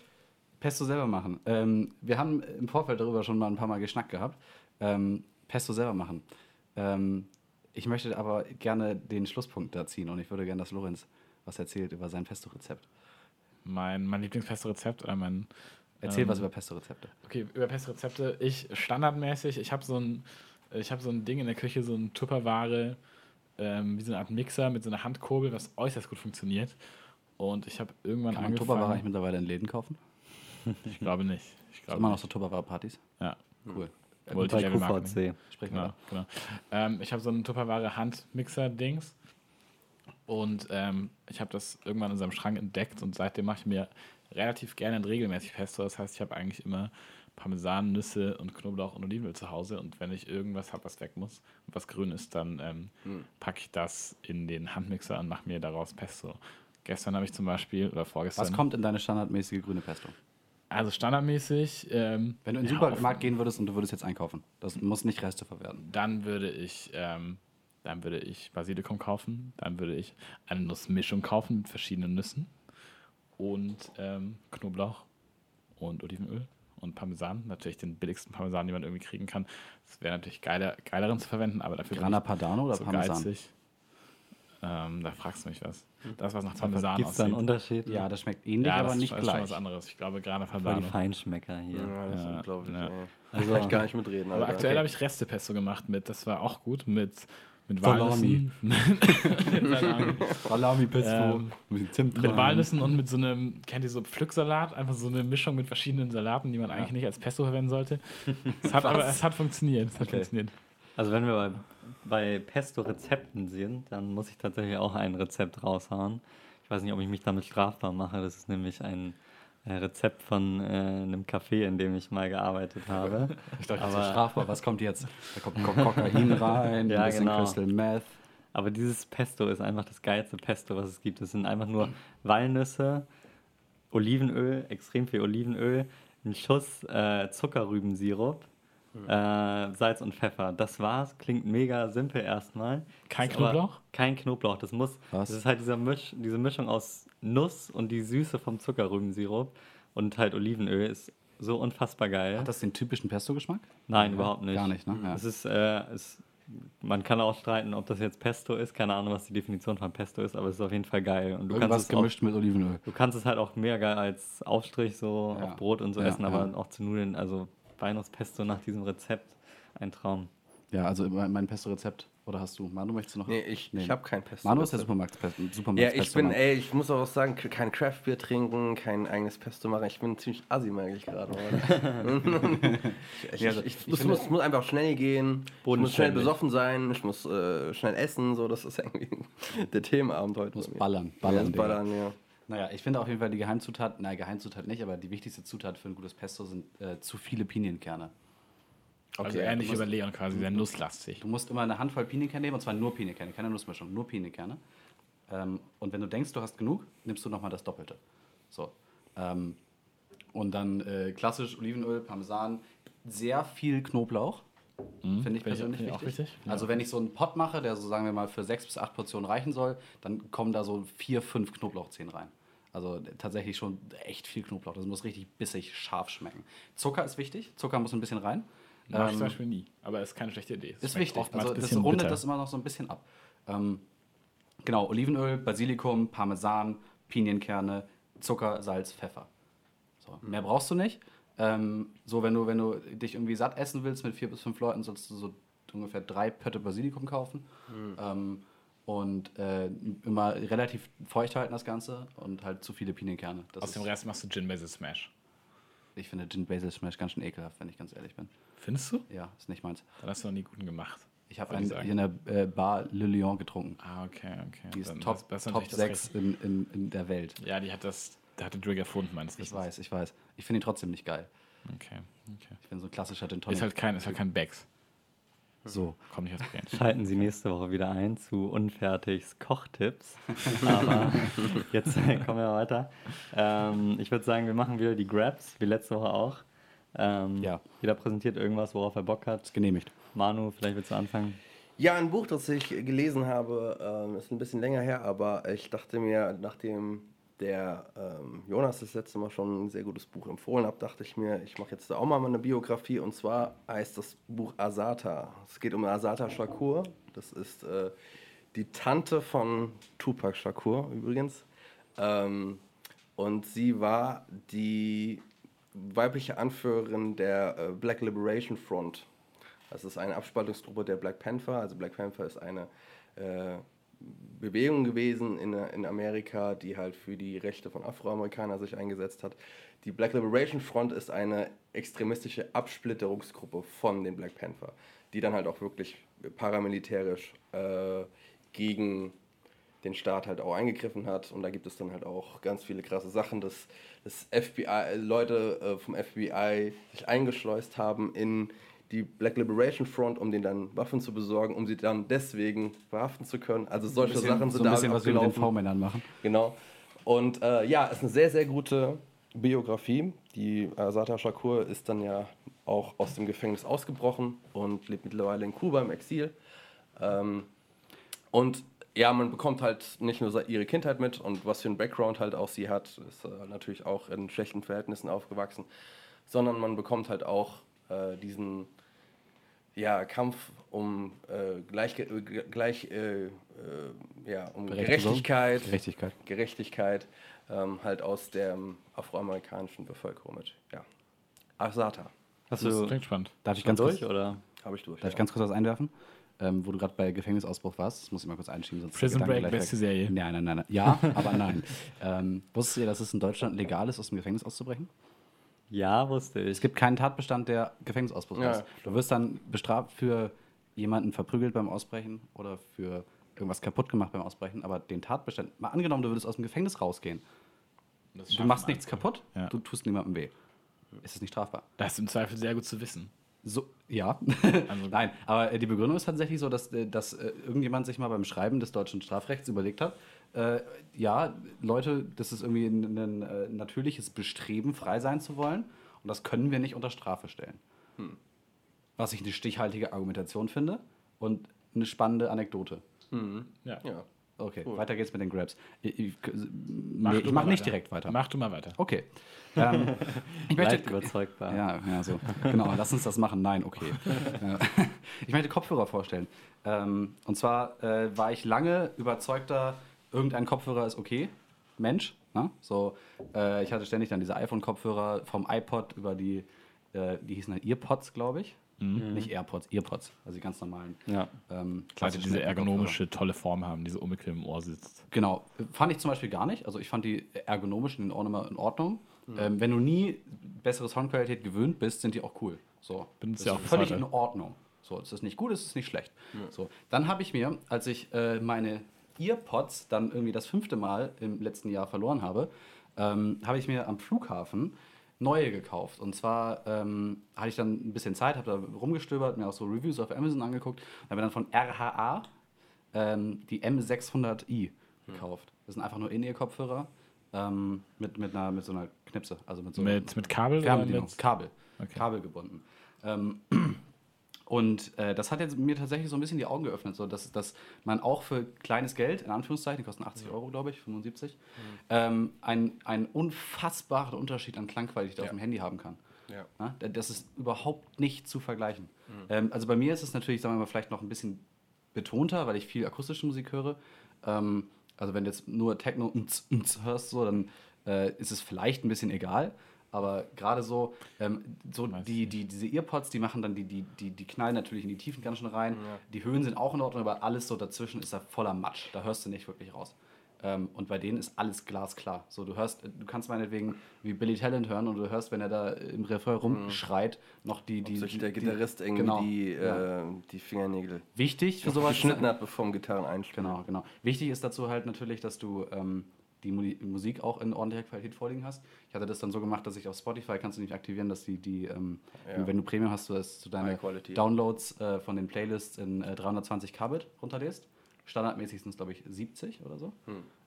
Pesto selber machen. Ähm, wir haben im Vorfeld darüber schon mal ein paar Mal geschnackt gehabt. Ähm, Pesto selber machen. Ähm, ich möchte aber gerne den Schlusspunkt da ziehen und ich würde gerne, dass Lorenz was erzählt über sein Pesto-Rezept. mein, mein Lieblingspesto-Rezept, äh, mein Erzähl Ähm, was über Pesto-Rezepte. Okay, über Pesto-Rezepte. Ich standardmäßig, ich habe so ein, ich habe so ein Ding in der Küche, so ein Tupperware, ähm, wie so eine Art Mixer mit so einer Handkurbel, was äußerst gut funktioniert. Und ich habe irgendwann Kann man Tupperware eigentlich angefangen. mittlerweile in Läden kaufen? Ich glaube nicht. Ich glaube immer noch so Tupperware-Partys? Ja, Cool. Bei Multilevel-Marketing. QVC. Sprechen wir Genau, genau. Ähm, ich habe so ein Tupperware Handmixer-Dings und ähm, ich habe das irgendwann in seinem Schrank entdeckt und seitdem mache ich mir relativ gerne und regelmäßig Pesto. Das heißt, ich habe eigentlich immer Parmesan, Nüsse und Knoblauch und Olivenöl zu Hause und wenn ich irgendwas habe, was weg muss und was grün ist, dann ähm, Hm. packe ich das in den Handmixer und mache mir daraus Pesto. Gestern habe ich zum Beispiel, oder vorgestern, Was kommt in deine standardmäßige grüne Pesto? also standardmäßig, ähm, Wenn du in den ja, Supermarkt gehen würdest und du würdest jetzt einkaufen, das muss nicht Reste verwerten. Dann würde ich, ähm, dann würde ich Basilikum kaufen, dann würde ich eine Nussmischung kaufen mit verschiedenen Nüssen und ähm, Knoblauch und Olivenöl und Parmesan. Natürlich den billigsten Parmesan, den man irgendwie kriegen kann. Es wäre natürlich geiler, geileren zu verwenden, aber dafür Grana ich Padano oder so Parmesan? geizig. Ähm, da fragst du mich was. Das, was nach Parmesan Gibt es da einen aussieht. Unterschied? Ja, das schmeckt ähnlich, ja, aber das nicht ist schon gleich. was anderes. Ich glaube, Grana Voll die Padano. Feinschmecker hier. Ja, das ist Ja, unglaublich. ja. Also- Kann ich gar nicht mitreden. Aber Alter. aktuell habe ich Restepesto gemacht mit, das war auch gut, mit, mit Salami. Walnüssen. Ahnung. Salami Pesto, Ähm, bisschen Zimt Mit Walnüssen und mit so einem, kennt ihr so Pflücksalat? Einfach so eine Mischung mit verschiedenen Salaten, die man eigentlich nicht als Pesto verwenden sollte. Es hat aber es hat funktioniert. Es hat Okay. funktioniert. Also wenn wir bei, bei Pesto-Rezepten sind, dann muss ich tatsächlich auch ein Rezept raushauen. Ich weiß nicht, ob ich mich damit strafbar mache. Das ist nämlich ein Rezept von äh, einem Café, in dem ich mal gearbeitet habe. Ich dachte, das ist strafbar. Was kommt jetzt? Da kommt Ko- Kokain rein, Ja, ein bisschen genau. Crystal Meth. Aber dieses Pesto ist einfach das geilste Pesto, was es gibt. Es sind einfach nur Walnüsse, Olivenöl, extrem viel Olivenöl, ein Schuss äh, Zuckerrübensirup, äh, Salz und Pfeffer. Das war's. Klingt mega simpel erstmal. Kein Knoblauch? Kein Knoblauch. Das muss. Was? Das ist halt dieser Misch, diese Mischung aus Nuss und die Süße vom Zuckerrübensirup und halt Olivenöl ist so unfassbar geil. Hat das den typischen Pesto-Geschmack? Nein, überhaupt nicht. Gar nicht, ne? Ja. Es ist, äh, es, man kann auch streiten, ob das jetzt Pesto ist. Keine Ahnung, was die Definition von Pesto ist, aber es ist auf jeden Fall geil. Und du Irgendwas kannst es auch, gemischt mit Olivenöl. du kannst es halt auch mega geil als Aufstrich so Ja. auf Brot und so Ja, essen, aber ja. auch zu Nudeln. Also Walnusspesto nach diesem Rezept ein Traum. Ja, also mein Pesto-Rezept. Oder hast du? Manu, möchtest du noch? Nee, ich, Nee. ich habe kein Pesto. Manu ist der Supermarkt-Pesto. Ja, ich bin, ey, ich muss auch sagen, kein Craftbier trinken, kein eigenes Pesto machen. Ich bin ziemlich assi, merke ich gerade. ich, ich, ich, ich muss, muss einfach schnell gehen. Ich muss schnell besoffen sein. Ich muss äh, schnell essen. So, das ist irgendwie der Themenabend heute. Muss ballern, Ballern, ja, ballern, ja. Naja, ich finde auf jeden Fall die Geheimzutat, nein, Geheimzutat nicht, aber die wichtigste Zutat für ein gutes Pesto sind äh, zu viele Pinienkerne. Also Okay, ähnlich wie bei musst- Leon quasi, sehr nusslastig. Du musst immer eine Handvoll Pinienkerne nehmen, und zwar nur Pinienkerne, keine Nussmischung, nur Pinienkerne. Ähm, und wenn du denkst, du hast genug, nimmst du nochmal das Doppelte. So. Ähm, und dann äh, klassisch Olivenöl, Parmesan, sehr viel Knoblauch. Finde ich Finde ich- persönlich finde ich auch wichtig. Ja. Also wenn ich so einen Pot mache, der so sagen wir mal für sechs bis acht Portionen reichen soll, dann kommen da so vier, fünf Knoblauchzehen rein. Also tatsächlich schon echt viel Knoblauch. Das muss richtig bissig scharf schmecken. Zucker ist wichtig. Zucker muss ein bisschen rein. Mach ich Ähm, zum Beispiel nie. Aber ist keine schlechte Idee. Es ist schmeckt wichtig. Also das rundet bitter. das immer noch so ein bisschen ab. Ähm, genau, Olivenöl, Basilikum, Parmesan, Pinienkerne, Zucker, Salz, Pfeffer. So, mehr brauchst du nicht. Ähm, so, wenn du, wenn du dich irgendwie satt essen willst mit vier bis fünf Leuten, sollst du so ungefähr drei Pötte Basilikum kaufen. Ähm, und äh, immer relativ feucht halten das Ganze und halt zu viele Pinienkerne. Das Aus ist, dem Rest machst du Gin Basil Smash. ich finde Gin Basil Smash ganz schön ekelhaft, wenn ich ganz ehrlich bin. Findest du? Ja, ist nicht meins. Dann hast du noch nie guten gemacht. Ich habe einen ich hier in der äh, Bar Le Lion getrunken. Ah, okay, okay. Die ist Dann Top, das ist Top natürlich das 6 in, in, in der Welt. Ja, die hat das, da hat der Drake erfunden, meines Ich Wissens. weiß, ich weiß. Ich finde ihn trotzdem nicht geil. Okay, okay. Ich bin so ein klassischer Gin Tonic. Ist halt kein, ist halt kein Becks. so. Kommt nicht aus Berlin. Schalten Sie nächste Woche wieder ein zu Unfertigs Kochtipps. Aber jetzt kommen wir weiter. Ähm, ich würde sagen, wir machen wieder die Grabs, wie letzte Woche auch. Ähm, Ja. Jeder präsentiert irgendwas, worauf er Bock hat. Ist genehmigt. Manu, vielleicht willst du anfangen. Ja, ein Buch, das ich gelesen habe, ähm, ist ein bisschen länger her, aber ich dachte mir, nachdem der ähm, Jonas das letzte Mal schon ein sehr gutes Buch empfohlen hat, dachte ich mir, ich mache jetzt da auch mal eine Biografie und zwar heißt das Buch Asata. Es geht um Asata Shakur. Das ist äh, die Tante von Tupac Shakur übrigens. Ähm, und sie war die weibliche Anführerin der äh, Black Liberation Front. Das ist eine Abspaltungsgruppe der Black Panther. Also Black Panther ist eine äh, Bewegung gewesen in, in Amerika, die halt für die Rechte von Afroamerikanern sich eingesetzt hat. Die Black Liberation Front ist eine extremistische Absplitterungsgruppe von den Black Panther, die dann halt auch wirklich paramilitärisch äh, gegen den Staat halt auch eingegriffen hat. Und da gibt es dann halt auch ganz viele krasse Sachen, dass, dass FBI, Leute äh, vom FBI sich eingeschleust haben in die Black Liberation Front, um denen dann Waffen zu besorgen, um sie dann deswegen verhaften zu können. Also solche bisschen, Sachen sind so ein da bisschen, was wir mit den. V-Männern machen. Genau. Und äh, ja, ist eine sehr, sehr gute Biografie. Die Asata Shakur ist dann ja auch aus dem Gefängnis ausgebrochen und lebt mittlerweile in Kuba im Exil. Ähm, und ja, man bekommt halt nicht nur ihre Kindheit mit und was für ein Background halt auch sie hat, ist äh, natürlich auch in schlechten Verhältnissen aufgewachsen, sondern man bekommt halt auch äh, diesen ja, Kampf um äh, gleich, äh, gleich äh, äh, ja, um? Gerechtigkeit, Gerechtigkeit. Gerechtigkeit ähm, halt aus der ähm, afroamerikanischen Bevölkerung mit. Ja. Asata Hast Das du klingt spannend. Darf ich ganz kurz, durch oder? habe ich durch. darf ich ja. ganz kurz was einwerfen? Ähm, wo du gerade bei Gefängnisausbruch warst, das muss ich mal kurz einschieben. Sonst Prison Break, beste weg. Serie. Nein, nein, nein, nein. Ja, aber nein. ähm, wusstet ihr, dass es in Deutschland legal ist, aus dem Gefängnis auszubrechen? Ja, wusste ich. Es gibt keinen Tatbestand, der Gefängnisausbruch Ja. ist. Du wirst dann bestraft für jemanden verprügelt beim Ausbrechen oder für irgendwas kaputt gemacht beim Ausbrechen, aber den Tatbestand, mal angenommen, du würdest aus dem Gefängnis rausgehen, Du machst nichts kaputt, Ja. du tust niemandem weh. Ist es nicht strafbar? Das ist im Zweifel sehr gut zu wissen. So, ja. Also- Nein, aber äh, die Begründung ist tatsächlich so, dass, äh, dass äh, irgendjemand sich mal beim Schreiben des deutschen Strafrechts überlegt hat, äh, ja, Leute, das ist irgendwie ein, ein natürliches Bestreben, frei sein zu wollen und das können wir nicht unter Strafe stellen. Was ich eine stichhaltige Argumentation finde und eine spannende Anekdote. Ja. Ja. Okay, weiter geht's mit den Grabs. Ich, ich, Mach nee, ich mach nicht weiter. direkt weiter. Mach du mal weiter. Okay. Ähm, ich möchte überzeugbar. Ja, ja, so. Genau, lass uns das machen. Nein, okay. Äh, ich möchte Kopfhörer vorstellen. Ähm, und zwar äh, war ich lange überzeugter, irgendein Kopfhörer ist okay. Mensch. Ne? So, äh, ich hatte ständig dann diese iPhone-Kopfhörer vom iPod über die, äh, die hießen dann Earpods, glaube ich. Nicht AirPods, Earpods, also die ganz normalen. Ja. Ähm, Weil klassischen diese ergonomische, tolle Form haben, diese unbequem im Ohr sitzt. Genau, fand ich zum Beispiel gar nicht. Also ich fand die ergonomisch in Ordnung. In Ordnung. Mhm. Ähm, wenn du nie bessere Soundqualität gewöhnt bist, sind die auch cool. So, Benutzt das ja ist auch bis völlig heute. in Ordnung. So, es ist nicht gut, es ist nicht schlecht. So, dann habe ich mir, als ich äh, meine Earpods dann irgendwie das fünfte Mal im letzten Jahr verloren habe, ähm, habe ich mir am Flughafen neue gekauft. Und zwar ähm, hatte ich dann ein bisschen Zeit, habe da rumgestöbert, mir auch so Reviews auf Amazon angeguckt, habe mir dann von RHA ähm, die M600i gekauft. Das sind einfach nur In-Ear-Kopfhörer ähm, mit, mit, einer, mit so einer Knipse, also mit so Mit, mit Kabel Fernbedienung, mit Kabel, Okay. Kabel gebunden. Und äh, das hat jetzt mir tatsächlich so ein bisschen die Augen geöffnet, so dass, dass man auch für kleines Geld, in Anführungszeichen, die kosten 80 Euro, glaube ich, 75, ähm, einen, einen unfassbaren Unterschied an Klangqualität auf Ja. dem Handy haben kann. Ja. Da- das ist überhaupt nicht zu vergleichen. Ähm, also bei mir ist es natürlich, sagen wir mal, vielleicht noch ein bisschen betonter, weil ich viel akustische Musik höre. Ähm, also wenn du jetzt nur Techno hörst, so, dann äh, ist es vielleicht ein bisschen egal. Aber gerade so, ähm, so die, die, diese Earpods, die machen dann, die, die, die, die knallen natürlich in die Tiefen ganz schön rein. Die Höhen sind auch in Ordnung, aber alles so dazwischen ist da voller Matsch. Da hörst du nicht wirklich raus. Ähm, und bei denen ist alles glasklar. So, du hörst, du kannst meinetwegen wie Billy Talent hören und du hörst, wenn er da im Refrain rumschreit, noch die, die, sich der die- Gitarrist irgendwie genau, die, ja. äh, die Fingernägel Wichtig für sowas geschnitten hat, bevor Gitarren einspielt. Genau, genau. Wichtig ist dazu halt natürlich, dass du ähm, die Mu- Musik auch in ordentlicher Qualität vorliegen hast. Ich hatte das dann so gemacht, dass ich auf Spotify kannst du nicht aktivieren, dass die, die ähm, Ja. wenn du Premium hast, du dass du deine. Downloads äh, von den Playlists in äh, 320 Kbit runterlädst. Standardmäßig sind es, glaube ich, 70 oder so.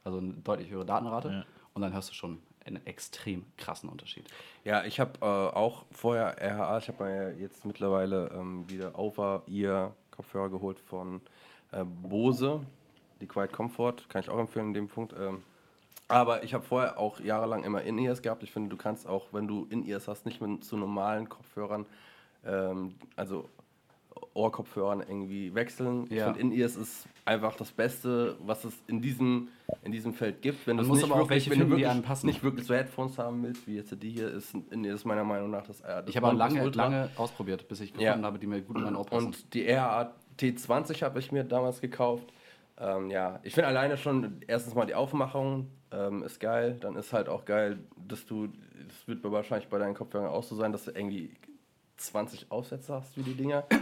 Also eine deutlich höhere Datenrate. Ja. Und dann hörst du schon einen extrem krassen Unterschied. Ja, ich habe äh, auch vorher RHA, ich habe mir jetzt mittlerweile ähm, wieder Over-Ear-Kopfhörer geholt von äh, Bose, die Quiet Comfort, kann ich auch empfehlen in dem Punkt. Ähm, aber ich habe vorher auch jahrelang immer In-Ears gehabt. Ich finde, du kannst auch, wenn du In-Ears hast, nicht mit zu normalen Kopfhörern, ähm, also Ohrkopfhörern irgendwie wechseln. Ich Ja. finde, In-Ears ist einfach das Beste, was es in diesem, in diesem Feld gibt. Wenn Man muss nicht aber auch wirklich, welche wenn du finden, die wirklich nicht wirklich so Headphones haben willst, wie jetzt die hier, ist In-Ears meiner Meinung nach das, äh, das Ich habe auch lange, lange ausprobiert, bis ich gefunden Ja. habe, die mir gut in mein Ohr passen. Und die RA T20 habe ich mir damals gekauft. Ähm, ja, ich finde alleine schon, erstens mal die Aufmachung ähm, ist geil. Dann ist halt auch geil, dass du, das wird wahrscheinlich bei deinen Kopfhörern auch so sein, dass du irgendwie 20 Aufsätze hast wie die Dinger.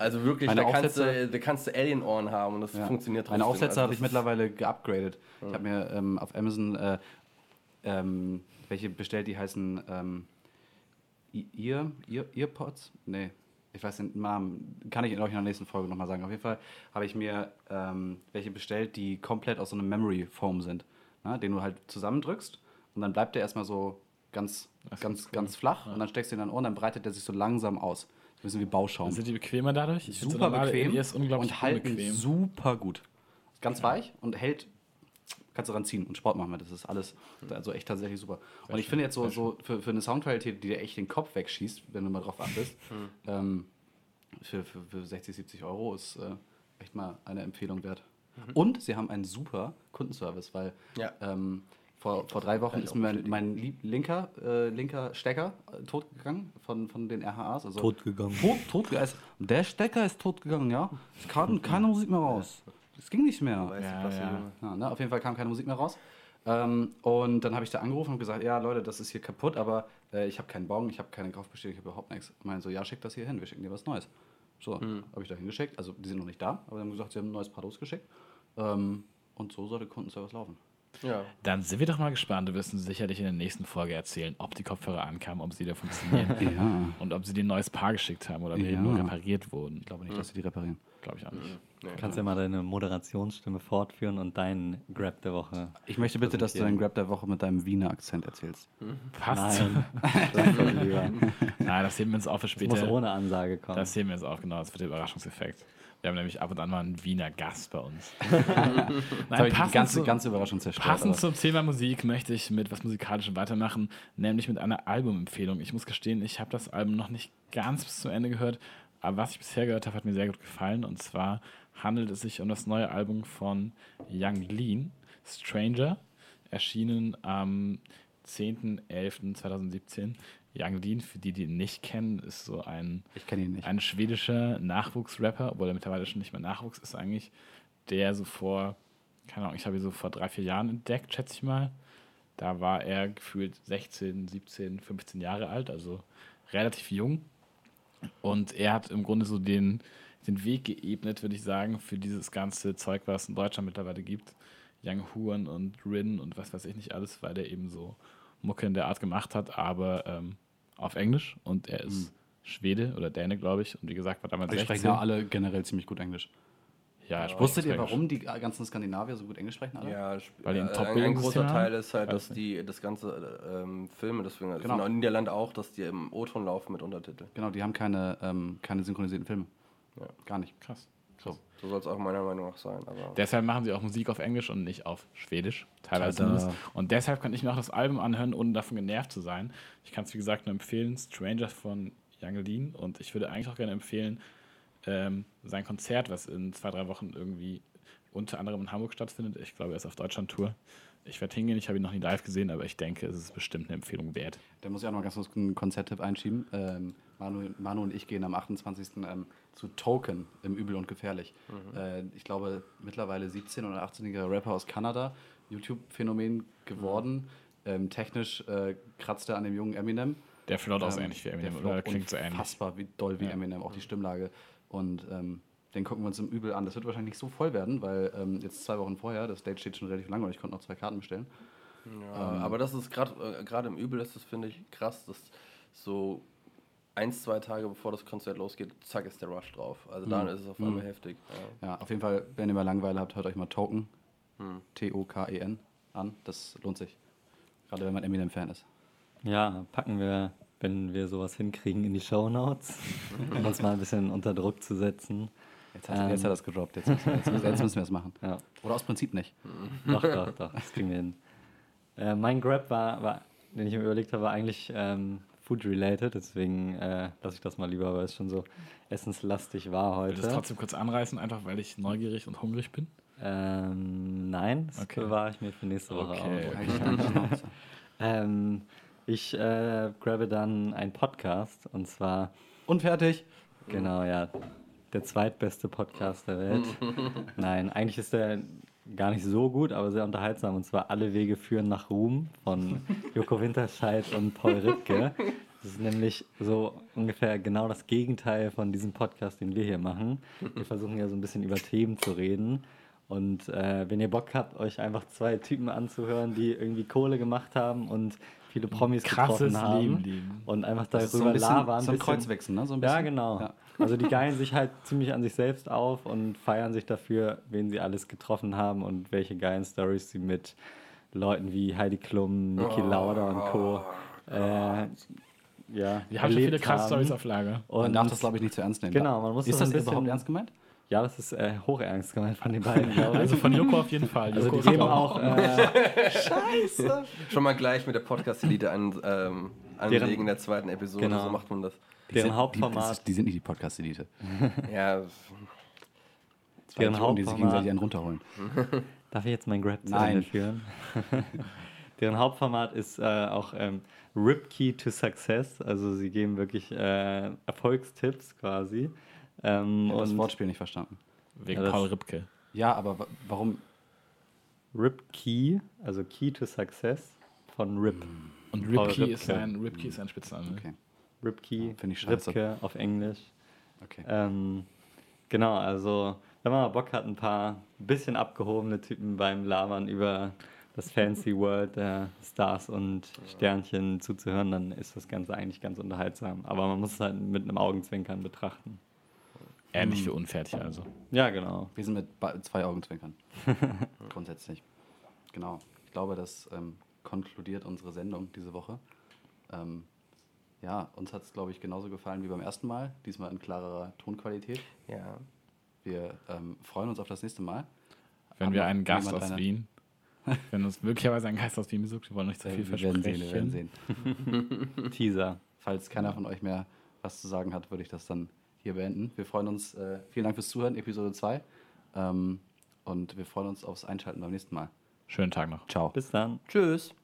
Also wirklich, Meine da kannst, Aufsätze- du, da kannst du Alien-Ohren haben und das Ja. funktioniert Meine trotzdem. Aufsätze Also habe ich mittlerweile geupgradet. Ich habe mir ähm, auf Amazon äh, ähm, welche bestellt, die heißen ähm, Ear, Ear, Earpods? Nee, ich weiß den Namen. Kann ich euch in der nächsten Folge nochmal sagen. Auf jeden Fall habe ich mir ähm, welche bestellt, die komplett aus so einem Memory Foam sind. Na, den du halt zusammendrückst und dann bleibt der erstmal so ganz, Das ist ganz, cool. ganz flach und dann steckst du ihn in dein Ohr und dann breitet der sich so langsam aus. Ein bisschen wie Bauschaum Sind die bequemer dadurch? Ich super bequem In-Ears unglaublich und halten unbequem. super gut. Ist ganz weich und hält, kannst du ranziehen und Sport machen. wir. Das ist alles also echt tatsächlich super. Und ich finde jetzt so, so für, für eine Soundqualität, die dir echt den Kopf wegschießt, wenn du mal drauf achtest, ähm, für, für, für 60, 70 Euro ist äh, echt mal eine Empfehlung wert. Und sie haben einen super Kundenservice, weil Ja. ähm, vor, vor drei Wochen ist mir mein, mein lieb, linker, äh, linker Stecker äh, totgegangen von, von den RHAs. Also Totgegangen. Tot, tot, also der Stecker ist tot gegangen, ja. Es kam keine Musik mehr raus. Es ging nicht mehr. Weißt du, Ja, was ja. Ja, ne? Auf jeden Fall kam keine Musik mehr raus. Ähm, und dann habe ich da angerufen und gesagt, ja Leute, das ist hier kaputt, aber äh, ich habe keinen Bon, ich habe keine Kaufbestätigung, ich habe überhaupt nichts. Ich meine so, ja, schick das hier hin, wir schicken dir was Neues. So, habe ich da hingeschickt. Also die sind noch nicht da, aber die haben gesagt, sie haben ein neues Paar losgeschickt. Ähm, und so soll der Kundenservice laufen. Ja. Dann sind wir doch mal gespannt. Du wirst uns sicherlich in der nächsten Folge erzählen, ob die Kopfhörer ankamen, ob sie wieder funktionieren Ja. und ob sie dir ein neues Paar geschickt haben oder ob die Ja. nur repariert wurden. Ich glaube nicht, dass sie die reparieren. Glaube ich auch nicht. Nee. Kannst ja mal deine Moderationsstimme fortführen und deinen Grab der Woche. Ich möchte bitte, dass du deinen Grab der Woche mit deinem Wiener Akzent erzählst. Passt. Nein, das lieber. Nein, das heben wir uns auf für später. muss ohne Ansage kommen. Das heben wir jetzt auf, genau. Das wird der Überraschungseffekt. Wir haben nämlich ab und an mal einen Wiener Gast bei uns. Nein, ich die passend, ganze, zu, ganze Überraschung zerstört. passend aber- zum Thema Musik möchte ich mit was Musikalischem weitermachen, nämlich mit einer Albumempfehlung. Ich muss gestehen, ich habe das Album noch nicht ganz bis zum Ende gehört, aber was ich bisher gehört habe, hat mir sehr gut gefallen. Und zwar handelt es sich um das neue Album von Young Lean, Stranger, erschienen am 10.11.2017. Young Lean, für die, die ihn nicht kennen, ist so ein Ich kenne ihn nicht. ein schwedischer Nachwuchsrapper, obwohl er mittlerweile schon nicht mehr Nachwuchs ist eigentlich, der so vor, keine Ahnung, ich habe ihn so vor drei, vier Jahren entdeckt, schätze ich mal. Da war er gefühlt 16, 17, 15 Jahre alt, also relativ jung. Und er hat im Grunde so den, den Weg geebnet, würde ich sagen, für dieses ganze Zeug, was es in Deutschland mittlerweile gibt. Young Huan und Rin und was weiß ich nicht alles, weil der eben so Mucke in der Art gemacht hat, aber ähm, auf Englisch. Und er ist Schwede oder Däne, glaube ich. Und wie gesagt, war damals Die 16. sprechen ja alle generell ziemlich gut Englisch. Ja, er spricht Wusstet ihr, warum die ganzen Skandinavier so gut Englisch sprechen alle? Ja, Weil die ein äh, ein, ein Top-Bildungssystem großer Teil ist halt, dass die das ganze äh, ähm, Filme, deswegen Genau. in Niederland auch, dass die im O-Ton laufen mit Untertitel. Genau, die haben keine, ähm, keine synchronisierten Filme. Ja. Gar nicht. Krass. So. So soll es auch meiner Meinung nach sein. Aber Deshalb machen sie auch Musik auf Englisch und nicht auf Schwedisch, teilweise Tada. Und deshalb kann ich mir auch das Album anhören, ohne davon genervt zu sein. Ich kann es, wie gesagt, nur empfehlen, Stranger von Young Lean. Und ich würde eigentlich auch gerne empfehlen, ähm, sein Konzert, was in zwei, drei Wochen irgendwie unter anderem in Hamburg stattfindet. Ich glaube, er ist auf Deutschland-Tour. Ich werde hingehen, ich habe ihn noch nie live gesehen, aber ich denke, es ist bestimmt eine Empfehlung wert. Da muss ich auch noch mal ganz kurz einen Konzerttipp einschieben. Ähm, Manu, Manu und ich gehen am 28. Ähm, zu Token im Übel und Gefährlich. Äh, ich glaube, mittlerweile 17- oder 18-jähriger Rapper aus Kanada, YouTube-Phänomen geworden. Ähm, technisch äh, kratzt er an dem jungen Eminem. Der float auch so Ähm, ähnlich wie Eminem, oder klingt so ähnlich. Unfassbar wie doll wie Ja. Eminem, auch die Stimmlage. Und ähm, den gucken wir uns im Übel an. Das wird wahrscheinlich nicht so voll werden, weil ähm, jetzt zwei Wochen vorher, das Date steht schon relativ lange und ich konnte noch zwei Karten bestellen. Ja, aber das ist gerade äh, gerade im Übel ist das finde ich krass, dass so eins zwei Tage bevor das Konzert losgeht, zack ist der Rush drauf. Also dann ist es auf einmal heftig. Ja. Ja, auf jeden Fall, wenn ihr mal Langeweile habt, hört euch mal Token, T-O-K-E-N, an. Das lohnt sich. Gerade wenn man Eminem-Fan ist. Ja, packen wir, wenn wir sowas hinkriegen, in die Shownotes, um uns mal ein bisschen unter Druck zu setzen. Jetzt hat, Ähm. jetzt hat er es gedroppt. Jetzt müssen, wir, jetzt, müssen- jetzt müssen wir es machen. Ja, Oder aus Prinzip nicht. doch, doch, doch, das kriegen wir hin. Äh, mein Grab war, war, den ich mir überlegt habe, war eigentlich ähm, food-related, deswegen äh, lasse ich das mal lieber, weil es schon so essenslastig war Ich will das heute. trotzdem kurz anreißen, einfach weil ich neugierig und hungrig bin. Ähm, nein, das Okay. bewahre ich mir für nächste Woche Okay. auf. Ähm, ich äh, grabe dann einen Podcast und zwar, Unfertig. genau, ja, der zweitbeste Podcast der Welt. Nein, eigentlich ist der gar nicht so gut, aber sehr unterhaltsam und zwar Alle Wege führen nach Ruhm von Joko Winterscheid und Paul Ripke. Das ist nämlich so ungefähr genau das Gegenteil von diesem Podcast, den wir hier machen. Wir versuchen ja so ein bisschen über Themen zu reden. Und äh, wenn ihr Bock habt, euch einfach zwei Typen anzuhören, die irgendwie Kohle gemacht haben und viele Promis getroffen haben Leben leben. und einfach darüber so ein bisschen labern. so ein bisschen- Kreuzwechsel, ne? So ein ja, bisschen. genau. Ja. Also die geilen sich halt ziemlich an sich selbst auf und feiern sich dafür, wen sie alles getroffen haben und welche geilen Stories sie mit Leuten wie Heidi Klum, Niki Lauda und Co. Äh, ja, Die haben schon viele krasse. Stories auf Lager. Und Man darf das, glaube ich, nicht zu ernst nehmen. Genau, man muss ist das das ein bisschen- überhaupt ernst gemeint? Ja, das ist äh, hochernst gemeint von den beiden, glaube ich. Also von Joko auf jeden Fall. Also Joko die ist geben auch- auch äh, Schon mal gleich mit der Podcast-Elite an, ähm, anlegen in der zweiten Episode, Genau. so macht man das. deren Die, Hauptformat. die sind nicht die Podcast-Elite. Ja, Zwei Deren Idioten, die sich Hauptformat- gegenseitig einen runterholen. Darf ich jetzt mein Grab zu Nein. Ende führen? Deren Hauptformat ist äh, auch ähm, Rip Key to Success. Also sie geben wirklich äh, Erfolgstipps quasi. Ähm, Ich habe das Wortspiel nicht verstanden. Wegen Ja, Paul Ripke. Ja, aber wa- warum? Rip Key, also Key to Success von Rip. Und Paul Ripke ist Ripke. sein, Ripke ist sein Spitzname. Okay, Rip Key, Find ich scheiße. Ripke auf Englisch. okay. Ähm, genau, also wenn man mal Bock hat, ein paar bisschen abgehobene Typen beim Labern über das fancy World der Stars und Sternchen zuzuhören, dann ist das Ganze eigentlich ganz unterhaltsam. Aber man muss es halt mit einem Augenzwinkern betrachten. Ähnlich wie unfertig also. Ja, genau. Wir sind mit zwei Augenzwinkern. Grundsätzlich. Genau. Ich glaube, das ähm, konkludiert unsere Sendung diese Woche. Ähm, ja, uns hat es, glaube ich, genauso gefallen wie beim ersten Mal. Diesmal in klarerer Tonqualität. Ja. Wir ähm, freuen uns auf das nächste Mal. Wenn Haben wir einen Gast aus eine- Wien, wenn uns möglicherweise ein Gast aus Wien besucht, wir wollen nicht zu Äh, viel wir werden versprechen. sehen, wir werden sehen. Teaser. Falls keiner von euch mehr was zu sagen hat, würde ich das dann hier beenden. Wir freuen uns. Äh, vielen Dank fürs Zuhören, Episode 2. Ähm, und wir freuen uns aufs Einschalten beim nächsten Mal. Schönen Tag noch. Ciao. Bis dann. Tschüss.